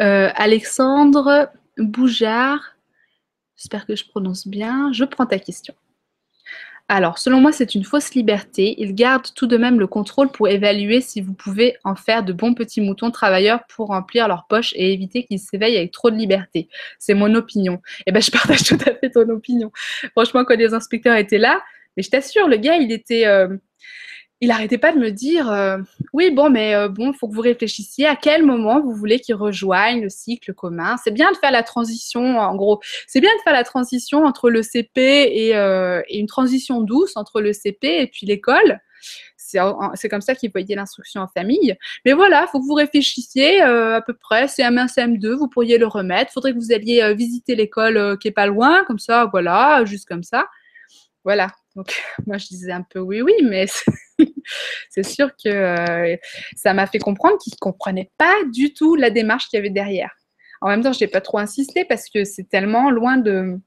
euh, Alexandre Boujard J'espère que je prononce bien. Je prends ta question. Alors, selon moi, c'est une fausse liberté. Ils gardent tout de même le contrôle pour évaluer si vous pouvez en faire de bons petits moutons travailleurs pour remplir leur poche et éviter qu'ils s'éveillent avec trop de liberté. C'est mon opinion. Eh bien, je partage tout à fait ton opinion. Franchement, quand les inspecteurs étaient là, mais je t'assure, le gars, il était... Euh, il n'arrêtait pas de me dire euh, oui bon mais euh, bon faut que vous réfléchissiez à quel moment vous voulez qu'ils rejoignent le cycle commun c'est bien de faire la transition en gros c'est bien de faire la transition entre le CP euh, et, une transition douce entre le CP et puis l'école c'est comme ça qu'ils voyaient l'instruction en famille. Mais voilà, il faut que vous réfléchissiez à peu près. CM1, CM2, vous pourriez le remettre. Il faudrait que vous alliez visiter l'école qui est pas loin, comme ça, voilà, juste comme ça. Voilà. Donc, moi, je disais un peu oui, oui, mais c'est sûr que euh, ça m'a fait comprendre qu'ils ne comprenaient pas du tout la démarche qu'il y avait derrière. En même temps, je n'ai pas trop insisté parce que c'est tellement loin de,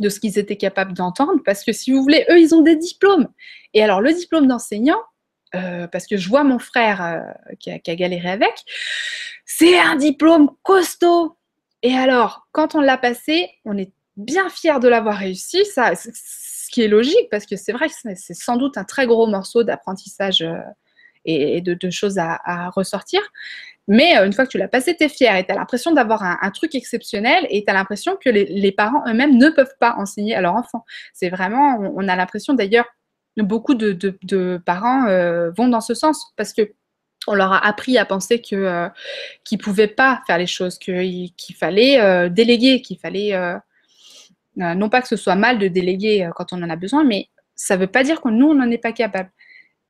de ce qu'ils étaient capables d'entendre. Parce que si vous voulez, eux, ils ont des diplômes. Et alors, le diplôme d'enseignant, euh, parce que je vois mon frère euh, qui, a, qui, a, galéré avec, c'est un diplôme costaud. Et alors, quand on l'a passé, on est bien fiers de l'avoir réussi. Ça, ce qui est logique, parce que c'est vrai que c'est sans doute un très gros morceau d'apprentissage euh, et, de, choses à, ressortir. Mais euh, une fois que tu l'as passé, tu es fier et tu as l'impression d'avoir un, truc exceptionnel et tu as l'impression que les, parents eux-mêmes ne peuvent pas enseigner à leur enfant. C'est vraiment, on, a l'impression d'ailleurs, beaucoup de, parents euh, vont dans ce sens parce que on leur a appris à penser que qu'ils pouvaient pas faire les choses, qu'il fallait déléguer, qu'il fallait non pas que ce soit mal de déléguer euh, quand on en a besoin, mais ça ne veut pas dire que nous, on n'en est pas capable.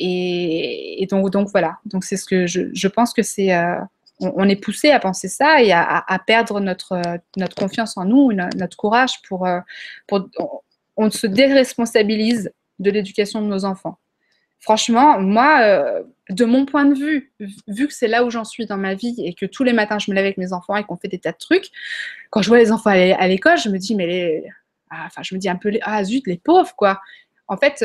Et, donc, voilà. Donc c'est ce que je, pense que c'est. Euh, on, est poussé à penser ça et à, perdre notre, confiance en nous, notre courage pour. pour on, se déresponsabilise de l'éducation de nos enfants. Franchement, moi, de mon point de vue, vu que c'est là où j'en suis dans ma vie et que tous les matins je me lève avec mes enfants et qu'on fait des tas de trucs, quand je vois les enfants aller à l'école, je me dis, mais les, ah, enfin, je me dis un peu, ah zut, les pauvres, quoi. En fait,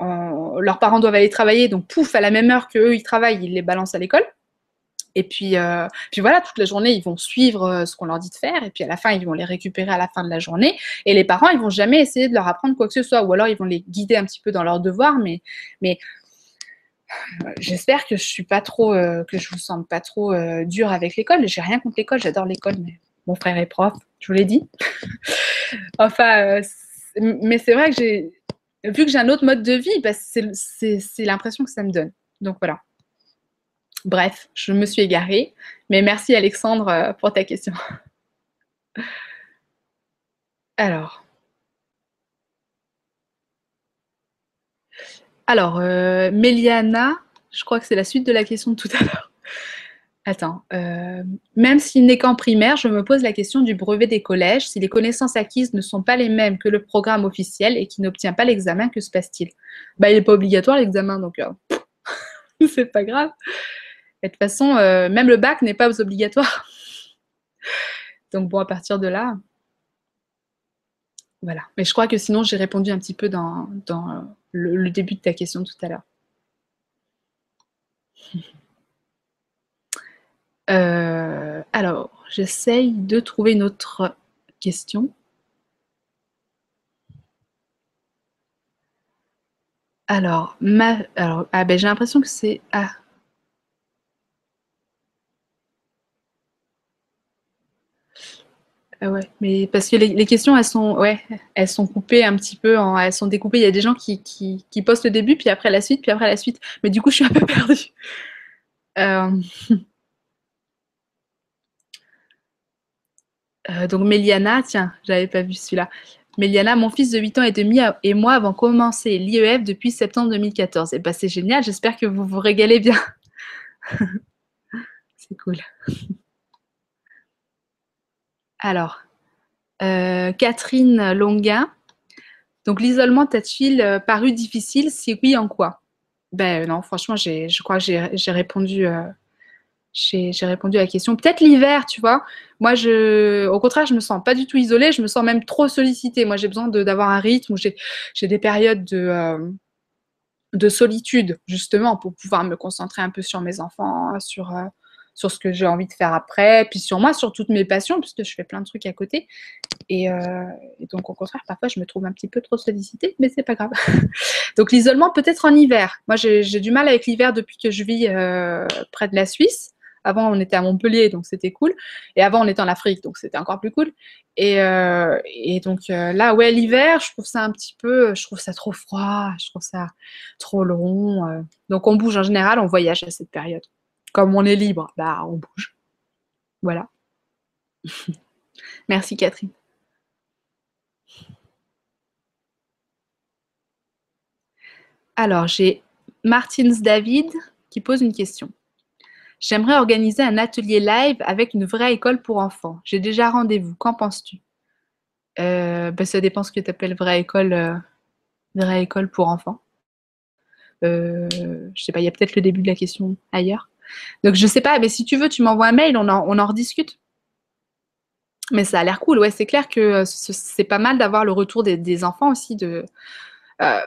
euh, leurs parents doivent aller travailler, donc pouf, à la même heure qu'eux, ils travaillent, ils les balancent à l'école. Et puis, euh, puis voilà, toute la journée, ils vont suivre euh, ce qu'on leur dit de faire. Et puis à la fin, ils vont les récupérer à la fin de la journée. Et les parents, ils vont jamais essayer de leur apprendre quoi que ce soit. Ou alors, ils vont les guider un petit peu dans leurs devoirs. Mais, mais j'espère que je suis pas trop, que je vous sens pas trop dur avec l'école. J'ai rien contre l'école, j'adore l'école, mais mon frère est prof, je vous l'ai dit. enfin, mais c'est vrai que j'ai, vu que j'ai un autre mode de vie, bah, c'est l'impression que ça me donne. Donc voilà. Bref, je me suis égarée, mais merci Alexandre pour ta question. Alors. Alors, euh, je crois que c'est la suite de la question de tout à l'heure. Attends, euh, même s'il n'est qu'en primaire, je me pose la question du brevet des collèges. Si les connaissances acquises ne sont pas les mêmes que le programme officiel et qui n'obtient pas l'examen, que se passe-t-il? Bah, Il n'est pas obligatoire l'examen, donc euh, c'est pas grave. de toute façon, même le bac n'est pas obligatoire. donc bon, à partir de là, voilà. Mais je crois que sinon, j'ai répondu un petit peu dans, le, début de ta question tout à l'heure. Euh, alors, j'essaye de trouver une autre question. Alors, ma, alors ah ben, j'ai l'impression que c'est... Ah, ouais, mais parce que les, questions, elles sont, ouais, elles sont coupées un petit peu, elles sont découpées. Il y a des gens qui, qui, postent le début, puis après la suite, puis après la suite. Mais du coup, je suis un peu perdue. Euh, euh, donc, Méliana, tiens, j'avais pas vu celui-là. Méliana, mon fils de 8 ans et demi et moi avons commencé l'IEF depuis septembre 2014. Et bah, c'est génial, j'espère que vous vous régalez bien. c'est cool. Alors, euh, Catherine Longuin. Donc, l'isolement t'a-t-il euh, paru difficile Si oui, en quoi? Ben non, franchement, je crois que j'ai répondu, j'ai répondu à la question. Peut-être l'hiver, tu vois. Moi, je, au contraire, je me sens pas du tout isolée. Je me sens même trop sollicitée. Moi, j'ai besoin d'avoir un rythme où j'ai des périodes de, de solitude, justement, pour pouvoir me concentrer un peu sur mes enfants, sur sur ce que j'ai envie de faire après, puis sur moi, sur toutes mes passions, puisque je fais plein de trucs à côté. Et, euh, donc, au contraire, parfois, je me trouve un petit peu trop sollicitée, mais c'est pas grave. donc, l'isolement, peut-être en hiver. Moi, j'ai du mal avec l'hiver depuis que je vis euh, près de la Suisse. Avant, on était à Montpellier, donc c'était cool. Et avant, on était en Afrique, donc c'était encore plus cool. Et, euh, donc là, ouais, l'hiver, je trouve ça un petit peu, je trouve ça trop froid, je trouve ça trop long. donc on bouge en général, on voyage à cette période comme on est libre, bah, on bouge. Voilà. Merci Catherine. Alors, j'ai Martins David qui pose une question. J'aimerais organiser un atelier live avec une vraie école pour enfants. J'ai déjà rendez-vous. Qu'en penses-tu? Euh, bah, Ça dépend ce que tu appelles vraie école, euh, vraie école pour enfants. Euh, je sais pas, il y a peut-être le début de la question ailleurs. Donc, je sais pas, mais si tu veux, tu m'envoies un mail, on en, on en rediscute. Mais ça a l'air cool. Ouais, c'est clair que euh, c'est pas mal d'avoir le retour des, enfants aussi. De, euh,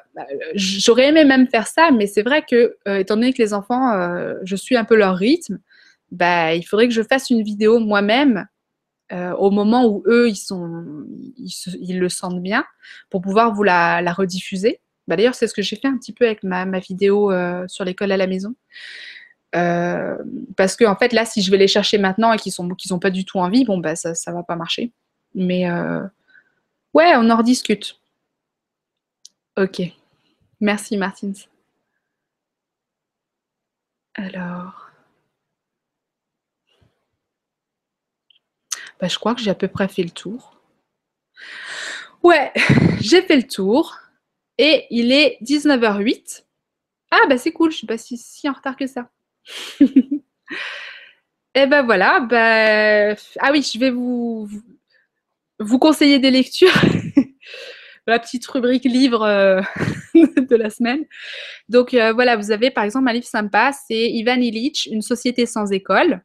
J'aurais aimé même faire ça, mais c'est vrai que, euh, étant donné que les enfants, je suis un peu leur rythme, bah, il faudrait que je fasse une vidéo moi-même au moment où eux, ils, sont, le sentent bien, pour pouvoir vous la, rediffuser. Bah, D'ailleurs, c'est ce que j'ai fait un petit peu avec ma, vidéo sur l'école à la maison. Euh, parce que en fait là, si je vais les chercher maintenant et qu'ils sont pas du tout envie, bon bah ça ça va pas marcher. Mais euh, ouais, on en rediscute. Ok. Merci Martins. Alors. Bah, je crois que j'ai à peu près fait le tour. Ouais, j'ai fait le tour. Et il est 19h08. Ah bah c'est cool, je suis pas si en retard que ça. Et eh ben voilà, ben, ah oui, je vais vous conseiller des lectures. la petite rubrique livre euh, de la semaine. Donc euh, voilà, vous avez par exemple un livre sympa, c'est Ivan Illich, Une société sans école.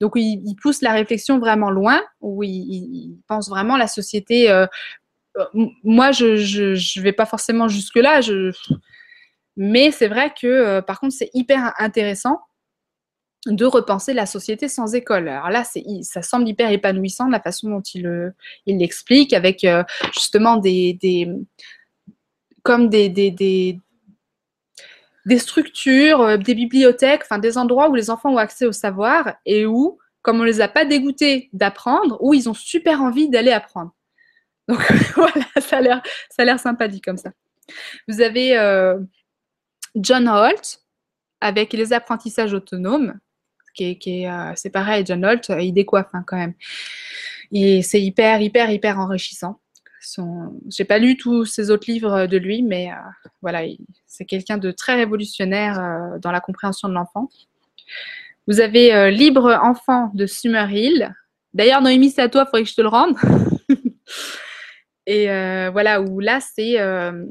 Donc il, pousse la réflexion vraiment loin, où il, pense vraiment la société. Euh, moi, je ne vais pas forcément jusque-là, je, mais c'est vrai que, par contre, c'est hyper intéressant de repenser la société sans école. Alors là, ça semble hyper épanouissant la façon dont il euh, l'explique, avec euh, justement des, comme des, des, structures, des bibliothèques, des endroits où les enfants ont accès au savoir et où comme on les a pas dégoûtés d'apprendre, ou ils ont super envie d'aller apprendre. Donc voilà, ça a l'air, ça comme ça. Vous avez euh, John Holt avec les apprentissages autonomes, qui est, euh, c'est pareil, John Holt, il décoiffe hein, quand même. Et c'est hyper, hyper, hyper enrichissant. Son... J'ai pas lu tous ses autres livres de lui, mais euh, voilà, c'est quelqu'un de très révolutionnaire dans la compréhension de l'enfant. Vous avez Libre enfant de Summerhill. D'ailleurs, Noémie, c'est à toi, il faudrait que je te le rende. Et euh, voilà, où là, c'est euh,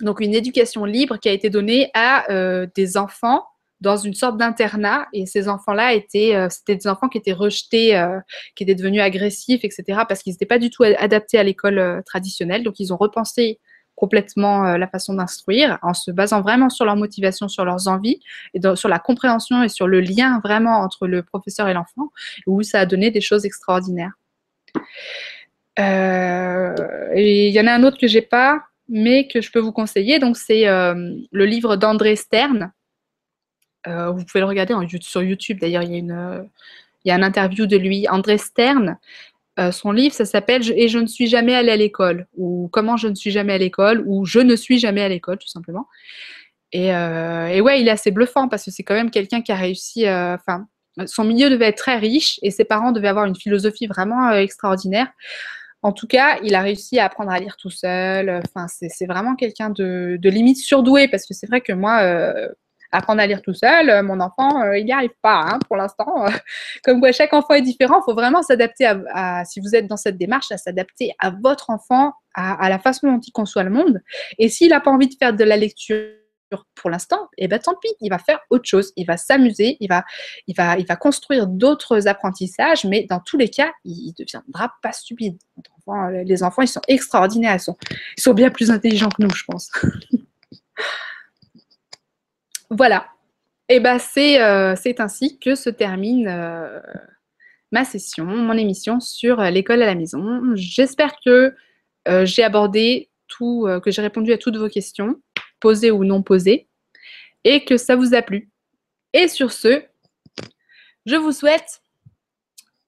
donc une éducation libre qui a été donnée à euh, des enfants dans une sorte d'internat. Et ces enfants-là étaient, c'était des enfants qui étaient rejetés, qui étaient devenus agressifs, etc., parce qu'ils n'étaient pas du tout adaptés à l'école traditionnelle. Donc, ils ont repensé complètement la façon d'instruire en se basant vraiment sur leur motivation, sur leurs envies, sur la compréhension et sur le lien vraiment entre le professeur et l'enfant, où ça a donné des choses extraordinaires. Euh, il y en a un autre que j'ai pas, mais que je peux vous conseiller. Donc, c'est euh, le livre d'André Stern. Euh, vous pouvez le regarder sur YouTube. D'ailleurs, il y a une, il y a un interview de lui, André Stern. son livre, ça s'appelle Et je ne suis jamais allé à l'école, ou Comment je ne suis jamais à l'école, ou Je ne suis jamais à l'école, tout simplement. Et, et, ouais, il est assez bluffant parce que c'est quand même quelqu'un qui a réussi. Enfin, son milieu devait être très riche et ses parents devaient avoir une philosophie vraiment extraordinaire. En tout cas, il a réussi à apprendre à lire tout seul. Enfin, c'est vraiment quelqu'un de, limite surdoué parce que c'est vrai que moi, euh, apprendre à lire tout seul, euh, mon enfant, euh, il n'y arrive pas hein, pour l'instant. Comme quoi, chaque enfant est différent. Il faut vraiment s'adapter à, si vous êtes dans cette démarche, à s'adapter à votre enfant, à, la façon dont il conçoit le monde. Et s'il n'a pas envie de faire de la lecture pour l'instant, eh ben tant pis, il va faire autre chose, il va s'amuser, il va, il va, il va construire d'autres apprentissages, mais dans tous les cas, il ne deviendra pas stupide. les enfants, ils sont extraordinaires, ils sont bien plus intelligents que nous, je pense. voilà. Et eh ben c'est euh, c'est ainsi que se termine euh, ma session, mon émission sur l'école à la maison. J'espère que euh, j'ai abordé tout, que j'ai répondu à toutes vos questions posé ou non posé, et que ça vous a plu. Et sur ce, je vous souhaite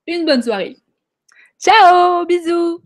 une bonne soirée. Ciao, bisous